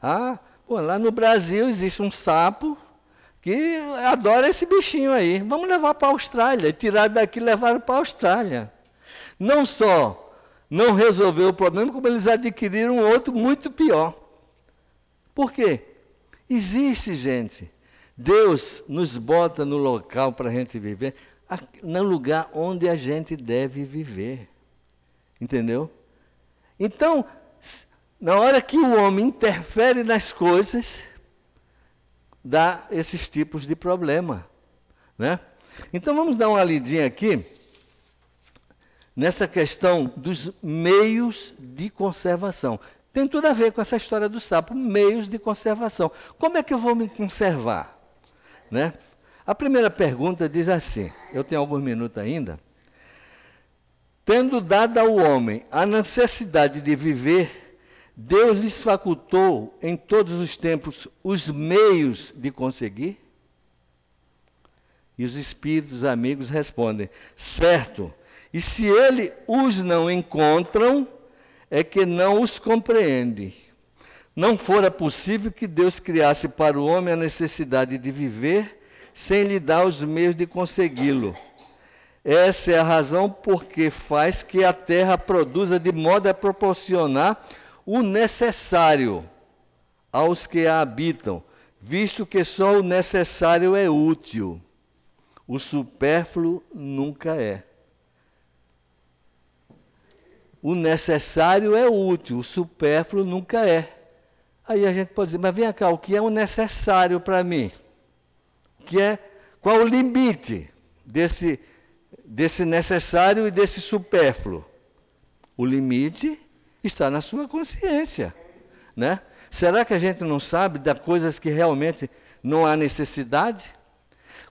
Speaker 2: Ah, pô, lá no Brasil existe um sapo que adora esse bichinho aí. Vamos levar para a Austrália. E tiraram daqui e levaram para a Austrália. Não só não resolveu o problema, como eles adquiriram outro muito pior. Por quê? Existe, gente. Deus nos bota no local para a gente viver, no lugar onde a gente deve viver. Entendeu? Então, na hora que o homem interfere nas coisas, dá esses tipos de problema. Né? Então vamos dar uma lidinha aqui nessa questão dos meios de conservação. Tem tudo a ver com essa história do sapo, meios de conservação. Como é que eu vou me conservar? Né? A primeira pergunta diz assim: eu tenho alguns minutos ainda. Tendo dado ao homem a necessidade de viver Deus lhes facultou em todos os tempos os meios de conseguir? E os espíritos amigos respondem: certo. E se ele os não encontram, é que não os compreende. Não fora possível que Deus criasse para o homem a necessidade de viver sem lhe dar os meios de consegui-lo. Essa é a razão porque faz que a terra produza de modo a proporcionar o necessário aos que a habitam, visto que só o necessário é útil. O supérfluo nunca é. O necessário é útil, o supérfluo nunca é. Aí a gente pode dizer, mas vem cá, o que é o necessário para mim? Que é, qual o limite desse, desse necessário e desse supérfluo? O limite está na sua consciência. Né? Será que a gente não sabe das coisas que realmente não há necessidade?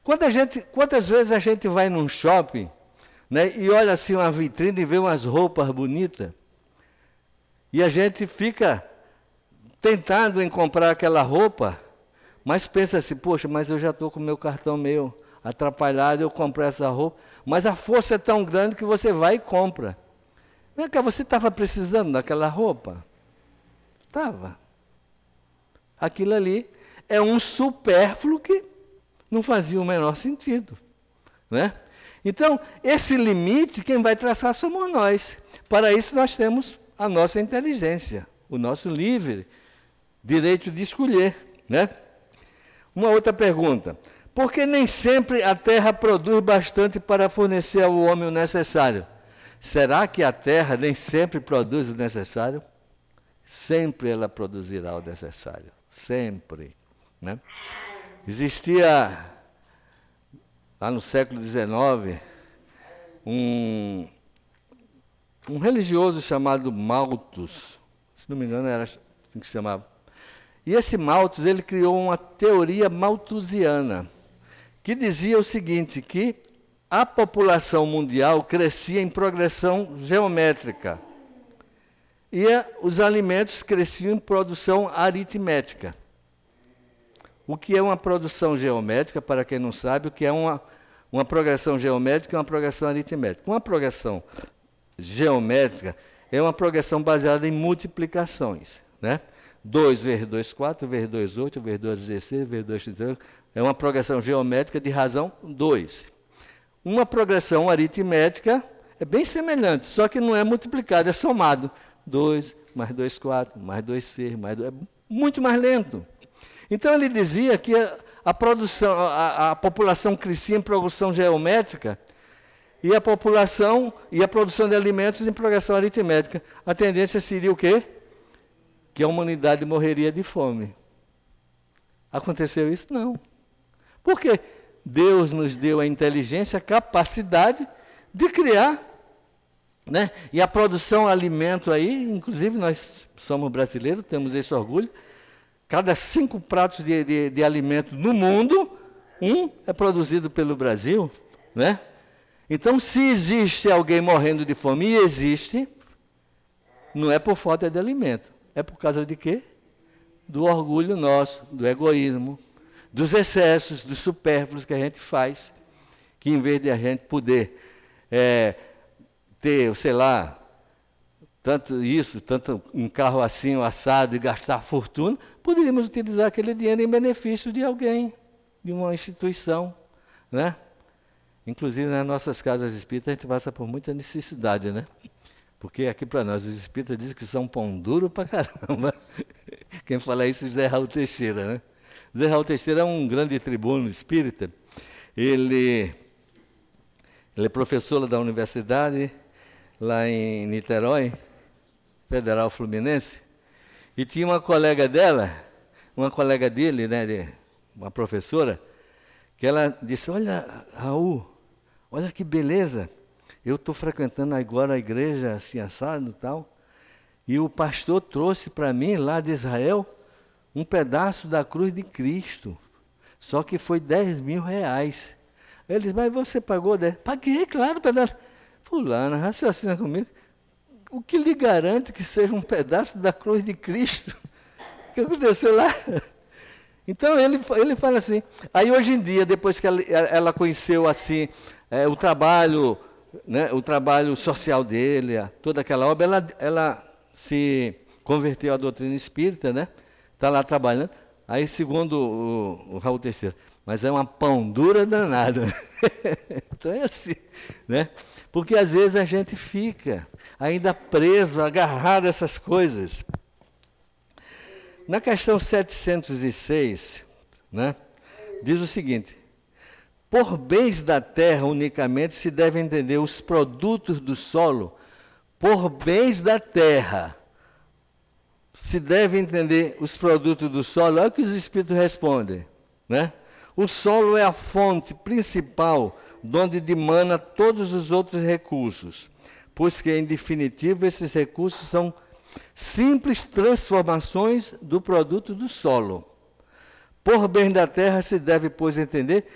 Speaker 2: Quando gente, quantas vezes a gente vai num shopping né, e olha assim uma vitrine e vê umas roupas bonitas, e a gente fica tentado em comprar aquela roupa, mas pensa assim, poxa, mas eu já estou com o meu cartão meio atrapalhado, eu comprei essa roupa, mas a força é tão grande que você vai e compra. Vem cá, você estava precisando daquela roupa? Estava. Aquilo ali é um supérfluo que não fazia o menor sentido. Né? Então, esse limite, quem vai traçar somos nós. Para isso, nós temos a nossa inteligência, o nosso livre direito de escolher. Né? Uma outra pergunta. Por que nem sempre a terra produz bastante para fornecer ao homem o necessário? Será que a terra nem sempre produz o necessário? Sempre ela produzirá o necessário. Sempre. Né? Existia, lá no século XIX, um, um religioso chamado Malthus, se não me engano era assim que se chamava. E esse Malthus, ele criou uma teoria malthusiana, que dizia o seguinte, que a população mundial crescia em progressão geométrica e os alimentos cresciam em produção aritmética. O que é uma produção geométrica, para quem não sabe, o que é uma, uma progressão geométrica e uma progressão aritmética. Uma progressão geométrica é uma progressão baseada em multiplicações. Né? 2 vezes 2, 4, vezes 2, 8, vezes 2, 16, vezes 2, 38. É uma progressão geométrica de razão 2. Uma progressão aritmética é bem semelhante, só que não é multiplicado, é somado. 2, mais 2, 4, mais 2, 6, mais 2. É muito mais lento. Então ele dizia que a, a produção, a, a, população crescia em progressão geométrica e a população e a produção de alimentos em progressão aritmética. A tendência seria o quê? Que a humanidade morreria de fome. Aconteceu isso? Não. Por quê? Deus nos deu a inteligência, a capacidade de criar. Né? E a produção alimento aí, inclusive nós somos brasileiros, temos esse orgulho, Cada cinco pratos de, de, de alimento no mundo, um é produzido pelo Brasil. Né? Então, se existe alguém morrendo de fome, e existe, não é por falta de alimento. É por causa de quê? Do orgulho nosso, do egoísmo, dos excessos, dos supérfluos que a gente faz. Que em vez de a gente poder é, ter, sei lá, tanto isso, tanto um carro assim, assado e gastar fortuna, poderíamos utilizar aquele dinheiro em benefício de alguém, de uma instituição, né? Inclusive nas nossas casas espíritas a gente passa por muita necessidade, né? Porque aqui para nós os espíritas dizem que são pão duro para caramba. (laughs) Quem fala isso é Zé Raul Teixeira, né? Zé Raul Teixeira é um grande tribuno espírita. Ele, ele é professor da universidade lá em Niterói, Federal Fluminense, e tinha uma colega dela, uma colega dele, né, uma professora, que ela disse: Olha, Raul, olha que beleza. Eu estou frequentando agora a igreja assim assado e tal. E o pastor trouxe para mim, lá de Israel, um pedaço da cruz de Cristo. Só que foi 10 mil reais. Ele disse, mas você pagou 10? Paguei, claro, pedaço. Fulano, raciocina comigo o que lhe garante que seja um pedaço da cruz de Cristo? O (laughs) que aconteceu lá? (laughs) Então ele, ele fala assim. Aí hoje em dia, depois que ela, ela conheceu assim é, o trabalho, né, o trabalho social dele, toda aquela obra, ela, ela se converteu à doutrina espírita, né? Está lá trabalhando. Aí, segundo o, o Raul Teixeira, mas é uma pão dura danada. (laughs) então é assim, né? Porque às vezes a gente fica ainda preso, agarrado a essas coisas. Na questão 706, né, diz o seguinte: por bens da terra unicamente se deve entender os produtos do solo, por bens da terra se deve entender os produtos do solo. Olha o que os espíritos respondem, né? O solo é a fonte principal de onde dimana todos os outros recursos pois que, em definitivo, esses recursos são simples transformações do produto do solo. Por bem da terra se deve, pois, entender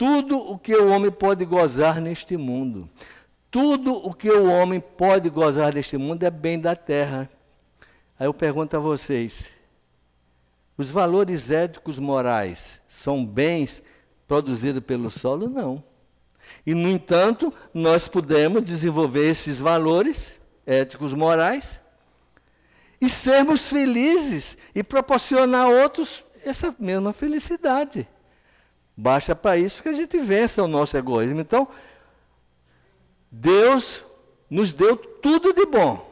Speaker 2: tudo o que o homem pode gozar neste mundo. Tudo o que o homem pode gozar neste mundo é bem da terra. Aí eu pergunto a vocês: os valores éticos morais são bens produzidos pelo solo? Não. E, no entanto, nós podemos desenvolver esses valores éticos morais e sermos felizes e proporcionar a outros essa mesma felicidade. Basta para isso que a gente vença o nosso egoísmo. Então, Deus nos deu tudo de bom.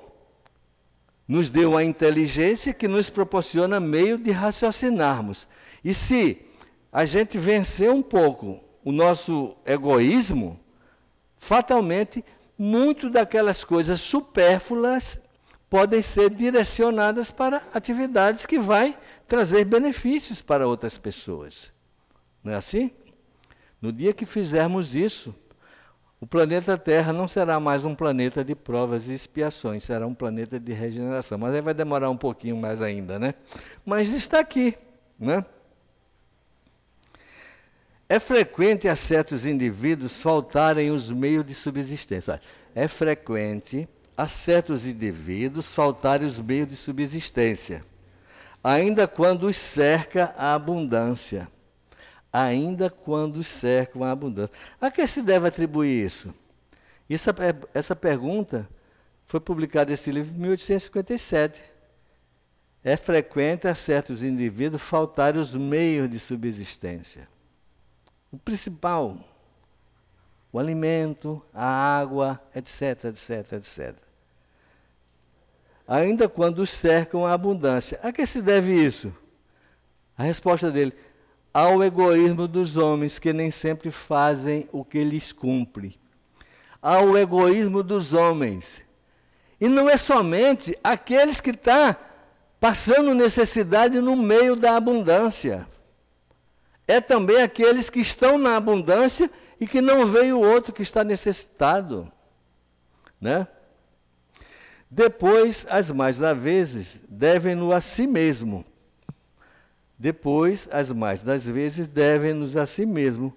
Speaker 2: Nos deu a inteligência que nos proporciona meio de raciocinarmos. E se a gente vencer um pouco o nosso egoísmo, fatalmente, muito daquelas coisas supérfluas podem ser direcionadas para atividades que vai trazer benefícios para outras pessoas. Não é assim? No dia que fizermos isso, o planeta Terra não será mais um planeta de provas e expiações, será um planeta de regeneração. Mas aí vai demorar um pouquinho mais ainda, né? Mas está aqui, né? É frequente a certos indivíduos faltarem os meios de subsistência. É frequente a certos indivíduos faltarem os meios de subsistência, ainda quando os cerca a abundância. Ainda quando os cercam a abundância. A que se deve atribuir isso? Essa, essa pergunta foi publicada nesse livro em 1857. É frequente a certos indivíduos faltarem os meios de subsistência. O principal, o alimento, a água, etc, etc, etc ainda quando os cercam a abundância. A que se deve isso? A resposta dele: ao egoísmo dos homens que nem sempre fazem o que lhes cumpre. Ao egoísmo dos homens. E não é somente aqueles que estão tá passando necessidade no meio da abundância. É também aqueles que estão na abundância e que não veio o outro que está necessitado. Né? Depois, as mais das vezes, devem-no a si mesmo. Depois, as mais das vezes, devem-nos a si mesmo.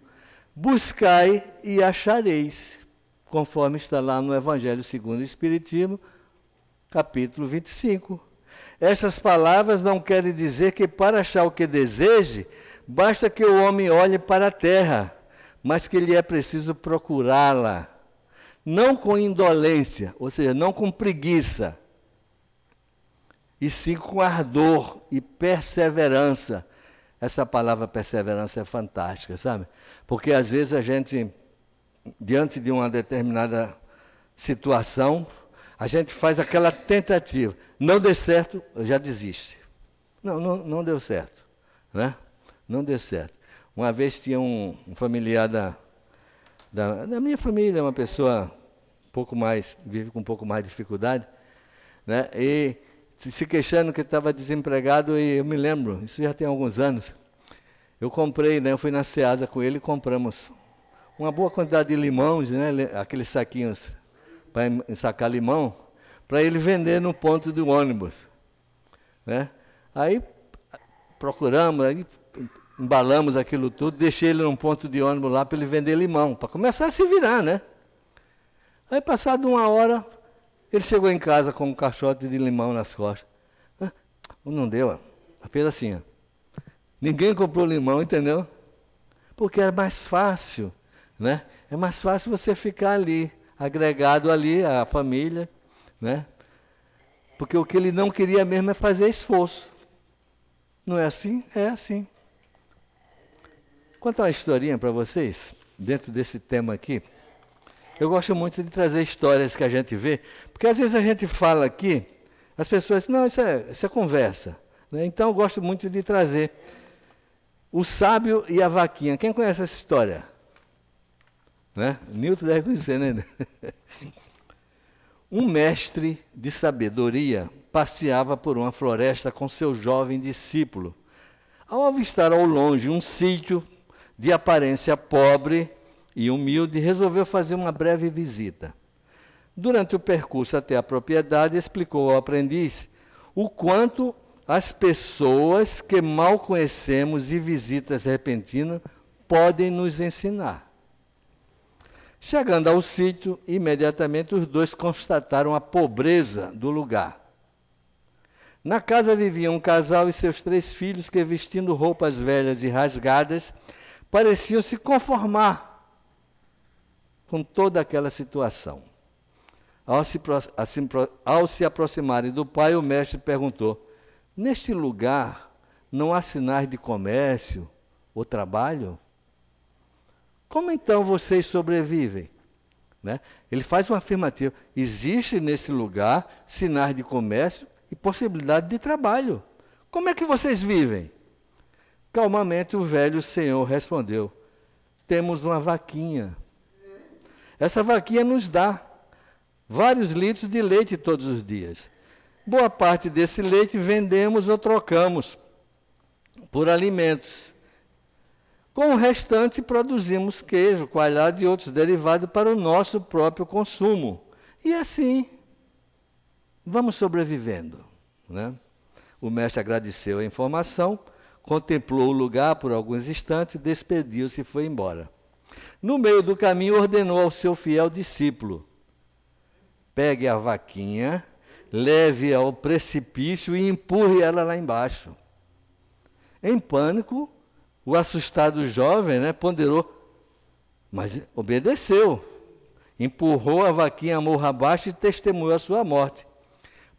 Speaker 2: Buscai e achareis, conforme está lá no Evangelho segundo o Espiritismo, capítulo 25. Essas palavras não querem dizer que para achar o que deseje, basta que o homem olhe para a terra, mas que lhe é preciso procurá-la não com indolência, ou seja, não com preguiça, e sim com ardor e perseverança. Essa palavra perseverança é fantástica, sabe? Porque às vezes a gente, diante de uma determinada situação, a gente faz aquela tentativa. Não deu certo, já desiste. Não, não, não deu certo. Né? Não deu certo. Uma vez tinha um, familiar da, da, da minha família, uma pessoa um pouco mais, vive com um pouco mais de dificuldade, né? E se queixando que estava desempregado e eu me lembro, isso já tem alguns anos. Eu comprei, né, eu fui na Ceasa com ele e compramos uma boa quantidade de limões, né, aqueles saquinhos para ensacar limão, para ele vender no ponto do ônibus. Né? Aí procuramos, aí embalamos aquilo tudo, deixei ele num ponto de ônibus lá para ele vender limão, para começar a se virar, né? Aí, passado uma hora, ele chegou em casa com um caixote de limão nas costas. Não deu, fez assim. Ó. Ninguém comprou limão, entendeu? Porque é mais fácil, né? É mais fácil você ficar ali, agregado ali à família, né? Porque o que ele não queria mesmo é fazer esforço. Não é assim? É assim. Contar uma historinha para vocês, dentro desse tema aqui. Eu gosto muito de trazer histórias que a gente vê, porque às vezes a gente fala aqui, as pessoas dizem, não, isso é, isso é conversa. Né? Então eu gosto muito de trazer o sábio e a vaquinha. Quem conhece essa história? Né? Newton deve conhecer, né? (laughs) Um mestre de sabedoria passeava por uma floresta com seu jovem discípulo. Ao avistar ao longe um sítio de aparência pobre, e humilde, resolveu fazer uma breve visita. Durante o percurso até a propriedade, explicou ao aprendiz o quanto as pessoas que mal conhecemos e visitas repentinas podem nos ensinar. Chegando ao sítio, imediatamente os dois constataram a pobreza do lugar. Na casa vivia um casal e seus três filhos que, vestindo roupas velhas e rasgadas, pareciam se conformar com toda aquela situação. Ao se, ao se aproximarem do pai, o mestre perguntou: Neste lugar não há sinais de comércio ou trabalho? Como então vocês sobrevivem? Né? Ele faz uma afirmativa: existe nesse lugar sinais de comércio e possibilidade de trabalho. Como é que vocês vivem? Calmamente o velho senhor respondeu: Temos uma vaquinha. Essa vaquinha nos dá vários litros de leite todos os dias. Boa parte desse leite vendemos ou trocamos por alimentos. Com o restante, produzimos queijo, coalhado e outros derivados para o nosso próprio consumo. E assim, vamos sobrevivendo. Né? O mestre agradeceu a informação, contemplou o lugar por alguns instantes, despediu-se e foi embora. No meio do caminho, ordenou ao seu fiel discípulo: pegue a vaquinha, leve ao precipício e empurre ela lá embaixo. Em pânico, o assustado jovem né, ponderou, mas obedeceu. Empurrou a vaquinha morro abaixo e testemunhou a sua morte.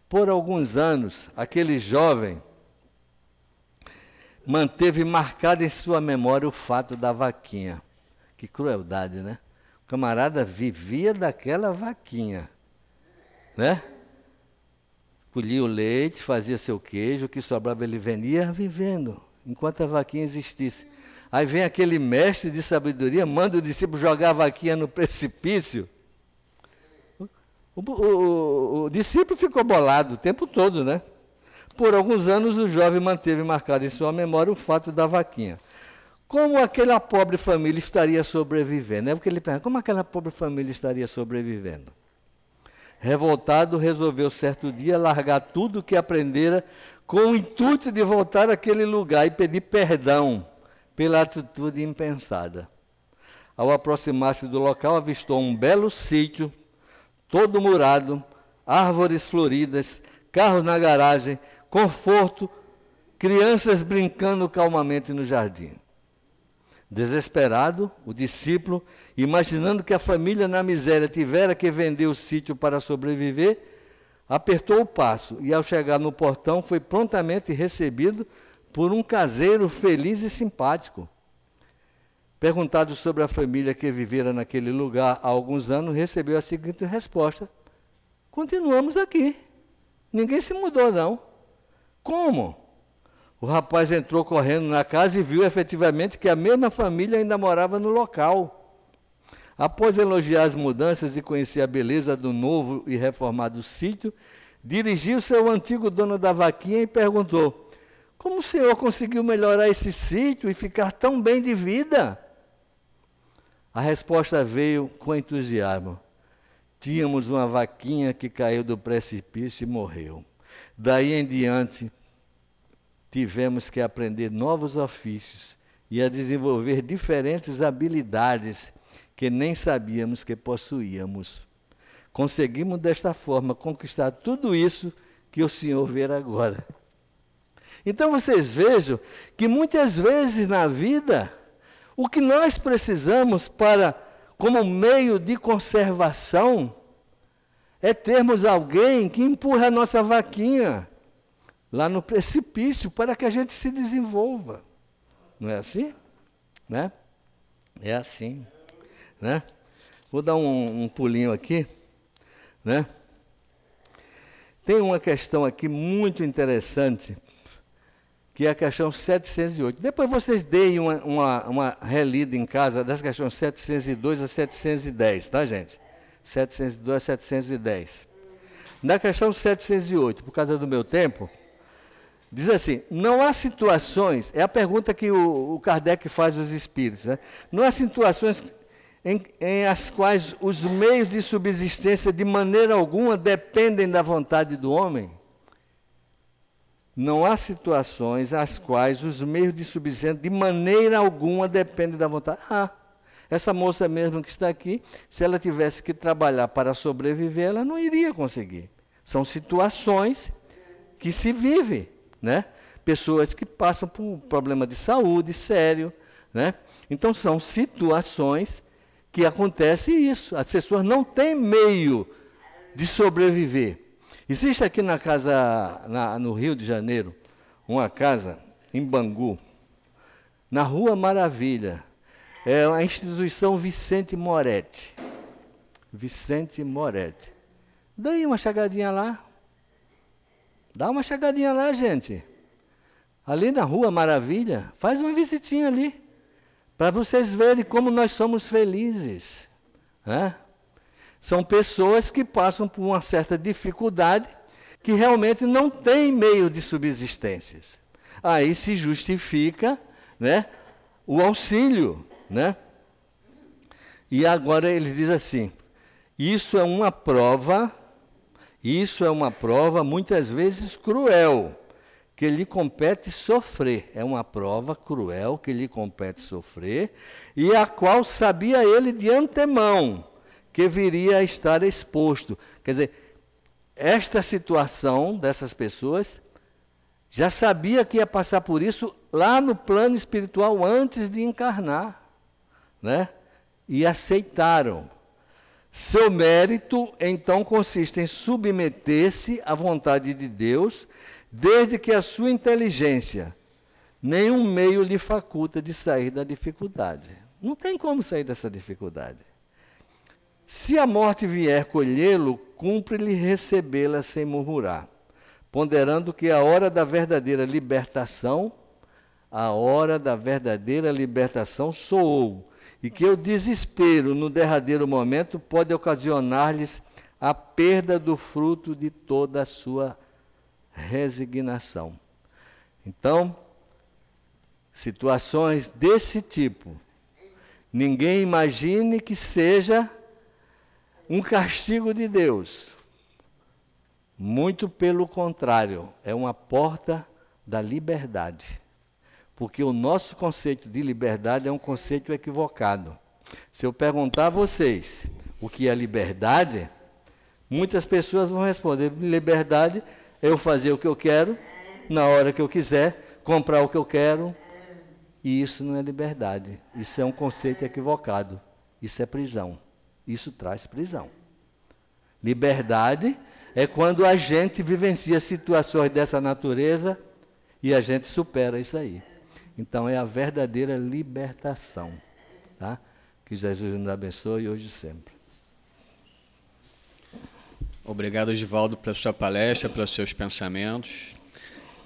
Speaker 2: Por alguns anos, aquele jovem manteve marcado em sua memória o fato da vaquinha. Que crueldade, né? O camarada vivia daquela vaquinha, né? Colhia o leite, fazia seu queijo, o que sobrava ele vendia vivendo, enquanto a vaquinha existisse. Aí vem aquele mestre de sabedoria, manda o discípulo jogar a vaquinha no precipício. O, o, o, o discípulo ficou bolado o tempo todo, né? Por alguns anos, o jovem manteve marcado em sua memória o fato da vaquinha como aquela pobre família estaria sobrevivendo? É porque ele pergunta, como aquela pobre família estaria sobrevivendo? Revoltado, resolveu certo dia largar tudo o que aprendera com o intuito de voltar àquele lugar e pedir perdão pela atitude impensada. Ao aproximar-se do local, avistou um belo sítio, todo murado, árvores floridas, carros na garagem, conforto, crianças brincando calmamente no jardim. Desesperado, o discípulo, imaginando que a família na miséria tivera que vender o sítio para sobreviver, apertou o passo e, ao chegar no portão, foi prontamente recebido por um caseiro feliz e simpático. Perguntado sobre a família que vivera naquele lugar há alguns anos, recebeu a seguinte resposta: Continuamos aqui. Ninguém se mudou, não. Como? O rapaz entrou correndo na casa e viu efetivamente que a mesma família ainda morava no local. Após elogiar as mudanças e conhecer a beleza do novo e reformado sítio, dirigiu-se ao antigo dono da vaquinha e perguntou: Como o senhor conseguiu melhorar esse sítio e ficar tão bem de vida? A resposta veio com entusiasmo. Tínhamos uma vaquinha que caiu do precipício e morreu. Daí em diante, tivemos que aprender novos ofícios e a desenvolver diferentes habilidades que nem sabíamos que possuíamos. Conseguimos desta forma conquistar tudo isso que o Senhor vê agora. Então vocês vejam que muitas vezes na vida o que nós precisamos para como meio de conservação é termos alguém que empurra a nossa vaquinha lá no precipício para que a gente se desenvolva. Não é assim? Né? É assim. Né? Vou dar um, um pulinho aqui. Né? Tem uma questão aqui muito interessante, que é a questão 708. Depois vocês deem uma, uma, uma relida em casa das questões 702 a 710, tá, gente? 702 a 710. Na questão 708, por causa do meu tempo, Diz assim: não há situações, é a pergunta que o, o Kardec faz aos espíritos, né? não há situações em, em, as quais os meios de subsistência de maneira alguma dependem da vontade do homem? Não há situações as quais os meios de subsistência de maneira alguma dependem da vontade. Ah, essa moça mesmo que está aqui, se ela tivesse que trabalhar para sobreviver, ela não iria conseguir. São situações que se vivem né? Pessoas que passam por um problema de saúde sério, né? Então são situações que acontece isso. As pessoas não têm meio de sobreviver. Existe aqui na casa, na, no Rio de Janeiro, uma casa em Bangu, na Rua Maravilha. É a instituição Vicente Moretti. Vicente Moretti. Daí uma chegadinha lá. Dá uma chegadinha lá, gente. Ali na Rua Maravilha, faz uma visitinha ali. Para vocês verem como nós somos felizes. Né? São pessoas que passam por uma certa dificuldade, que realmente não têm meio de subsistências. Aí se justifica né, o auxílio. Né? E agora eles dizem assim: isso é uma prova, isso é uma prova muitas vezes cruel, que lhe compete sofrer. É uma prova cruel que lhe compete sofrer, e a qual sabia ele de antemão que viria a estar exposto. Quer dizer, esta situação dessas pessoas já sabia que ia passar por isso lá no plano espiritual antes de encarnar, né? E aceitaram. Seu mérito, então, consiste em submeter-se à vontade de Deus, desde que a sua inteligência nenhum meio lhe faculta de sair da dificuldade. Não tem como sair dessa dificuldade. Se a morte vier colhê-lo, cumpre-lhe recebê-la sem murmurar, ponderando que a hora da verdadeira libertação, a hora da verdadeira libertação soou e que o desespero no derradeiro momento pode ocasionar-lhes a perda do fruto de toda a sua resignação. Então, situações desse tipo, ninguém imagine que seja um castigo de Deus. Muito pelo contrário, é uma porta da liberdade. Porque o nosso conceito de liberdade é um conceito equivocado. Se eu perguntar a vocês o que é liberdade, muitas pessoas vão responder: liberdade é eu fazer o que eu quero, na hora que eu quiser, comprar o que eu quero. E isso não é liberdade. Isso é um conceito equivocado. Isso é prisão. Isso traz prisão. Liberdade é quando a gente vivencia situações dessa natureza e a gente supera isso aí. Então é a verdadeira libertação. Tá? Que Jesus nos abençoe hoje e sempre.
Speaker 1: Obrigado, Givaldo, pela sua palestra, pelos seus pensamentos.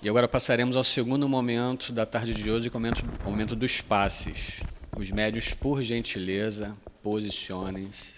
Speaker 1: E agora passaremos ao segundo momento da tarde de hoje, momento, o momento dos passes. Os médios, por gentileza, posicionem-se.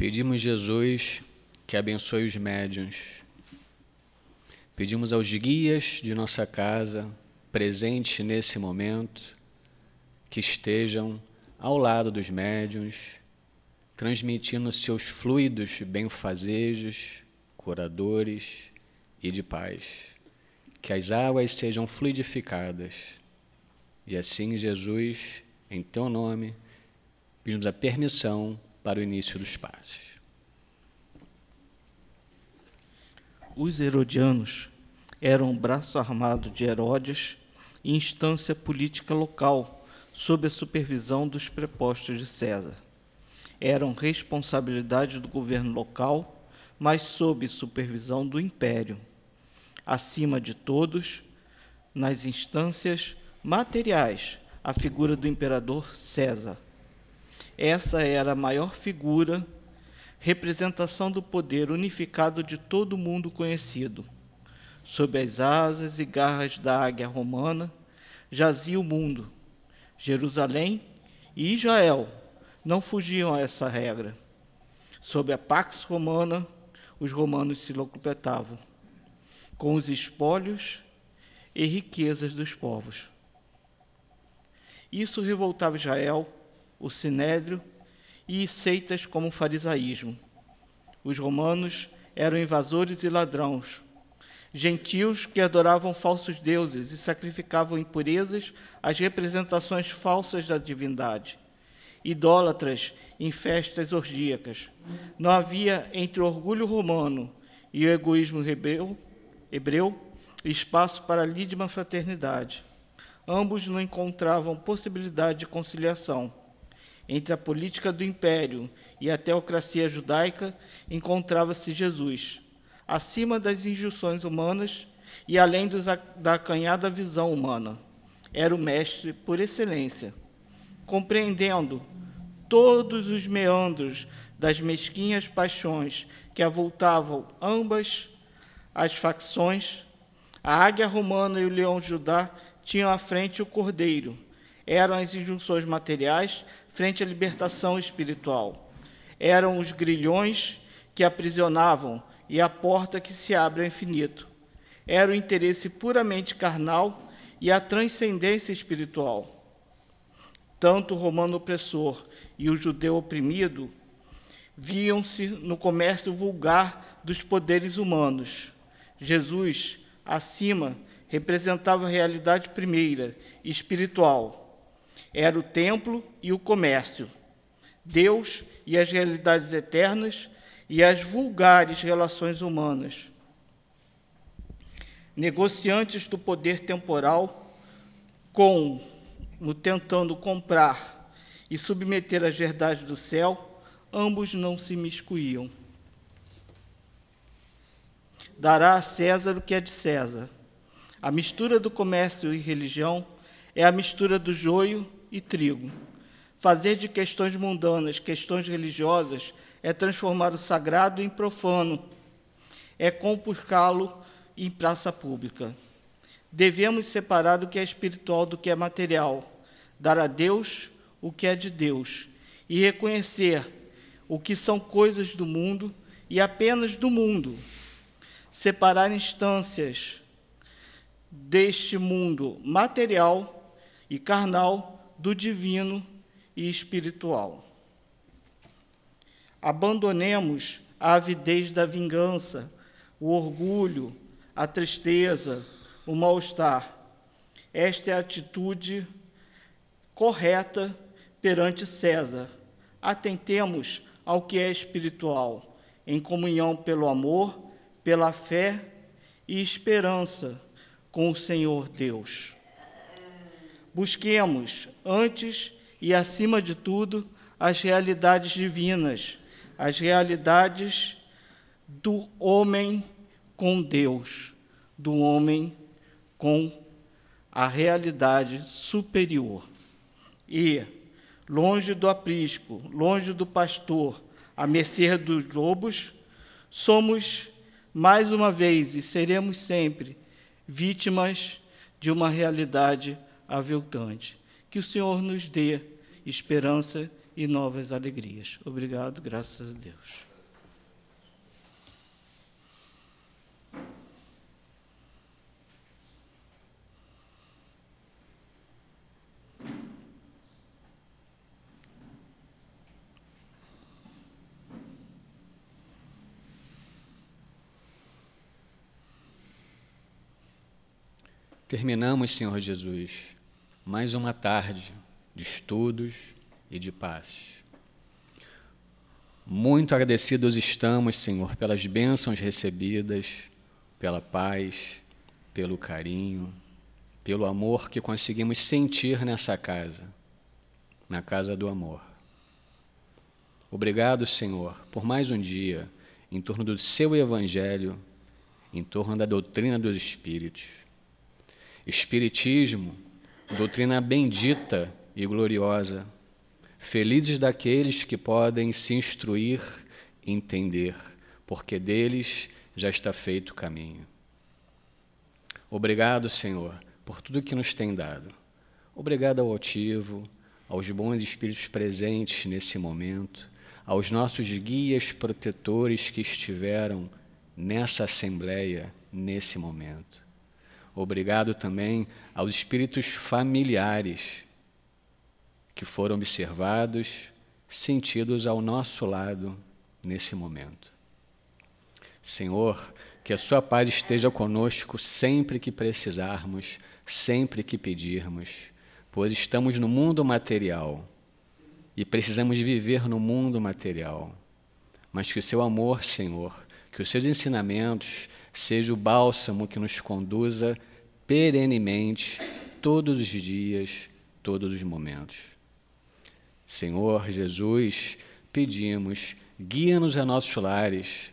Speaker 1: Pedimos, Jesus, que abençoe os médiuns. Pedimos aos guias de nossa casa, presentes nesse momento, que estejam ao lado dos médiuns, transmitindo seus fluidos benfazejos, curadores e de paz. Que as águas sejam fluidificadas. E assim, Jesus, em teu nome, pedimos a permissão para o início dos passos.
Speaker 3: Os herodianos eram o braço armado de Herodes e instância política local, sob a supervisão dos prepostos de César. Eram responsabilidade do governo local, mas sob supervisão do império. Acima de todos, nas instâncias materiais, a figura do imperador César essa era a maior figura, representação do poder unificado de todo o mundo conhecido. Sob as asas e garras da águia romana jazia o mundo. Jerusalém e Israel não fugiam a essa regra. Sob a Pax Romana, os romanos se locupetavam com os espólios e riquezas dos povos. Isso revoltava Israel o sinédrio e seitas como o farisaísmo. Os romanos eram invasores e ladrões, gentios que adoravam falsos deuses e sacrificavam impurezas às representações falsas da divindade, idólatras em festas orgíacas. Não havia entre o orgulho romano e o egoísmo hebreu, hebreu espaço para a lídima fraternidade. Ambos não encontravam possibilidade de conciliação. Entre a política do império e a teocracia judaica encontrava-se Jesus, acima das injunções humanas e além dos, da acanhada visão humana. Era o mestre por excelência, compreendendo todos os meandros das mesquinhas paixões que avultavam ambas as facções, a águia romana e o leão judá tinham à frente o cordeiro. Eram as injunções materiais frente à libertação espiritual. Eram os grilhões que aprisionavam e a porta que se abre ao infinito. Era o interesse puramente carnal e a transcendência espiritual. Tanto o romano opressor e o judeu oprimido viam-se no comércio vulgar dos poderes humanos. Jesus, acima, representava a realidade primeira, espiritual. Era o templo e o comércio. Deus e as realidades eternas e as vulgares relações humanas. Negociantes do poder temporal, com tentando comprar e submeter as verdades do céu, ambos não se miscuíam. Dará a César o que é de César. A mistura do comércio e religião é a mistura do joio e trigo. Fazer de questões mundanas questões religiosas é transformar o sagrado em profano, é compurcá-lo em praça pública. Devemos separar o que é espiritual do que é material, dar a Deus o que é de Deus e reconhecer o que são coisas do mundo e apenas do mundo. Separar instâncias deste mundo material e carnal do divino e espiritual. Abandonemos a avidez da vingança, o orgulho, a tristeza, o mal-estar. Esta é a atitude correta perante César. Atentemos ao que é espiritual, em comunhão pelo amor, pela fé e esperança com o Senhor Deus. Busquemos, antes e acima de tudo, as realidades divinas, as realidades do homem com Deus, do homem com a realidade superior. E longe do aprisco, longe do pastor, à mercê dos lobos, somos mais uma vez e seremos sempre vítimas de uma realidade aviltante. Que o Senhor nos dê esperança e novas alegrias. Obrigado, graças a Deus.
Speaker 1: Terminamos, Senhor Jesus, mais uma tarde de estudos e de paz. Muito agradecidos estamos, Senhor, pelas bênçãos recebidas, pela paz, pelo carinho, pelo amor que conseguimos sentir nessa casa, na casa do amor. Obrigado, Senhor, por mais um dia em torno do seu evangelho, em torno da doutrina dos Espíritos. Espiritismo, doutrina bendita e gloriosa. Felizes daqueles que podem se instruir e entender, porque deles já está feito o caminho. Obrigado, Senhor, por tudo que nos tem dado. Obrigado ao altivo, aos bons espíritos presentes nesse momento, aos nossos guias protetores que estiveram nessa assembleia nesse momento. Obrigado também aos espíritos familiares que foram observados, sentidos ao nosso lado nesse momento. Senhor, que a Sua paz esteja conosco sempre que precisarmos, sempre que pedirmos, pois estamos no mundo material e precisamos viver no mundo material. Mas que o Seu amor, Senhor, que os Seus ensinamentos seja o bálsamo que nos conduza perenemente, todos os dias, todos os momentos. Senhor Jesus, pedimos, guia-nos a nossos lares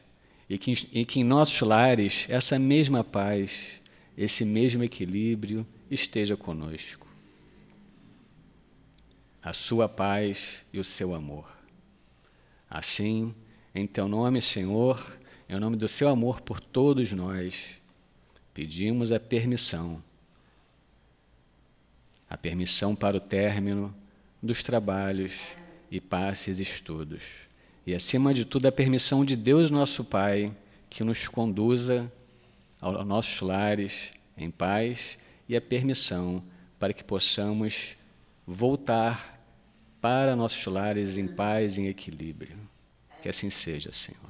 Speaker 1: e que, e que em nossos lares essa mesma paz, esse mesmo equilíbrio esteja conosco. A sua paz e o seu amor. Assim, em teu nome, Senhor, em nome do seu amor por todos nós, pedimos a permissão a permissão para o término dos trabalhos e passes estudos. E, acima de tudo, a permissão de Deus, nosso Pai, que nos conduza aos nossos lares em paz e a permissão para que possamos voltar para nossos lares em paz e em equilíbrio. Que assim seja, Senhor.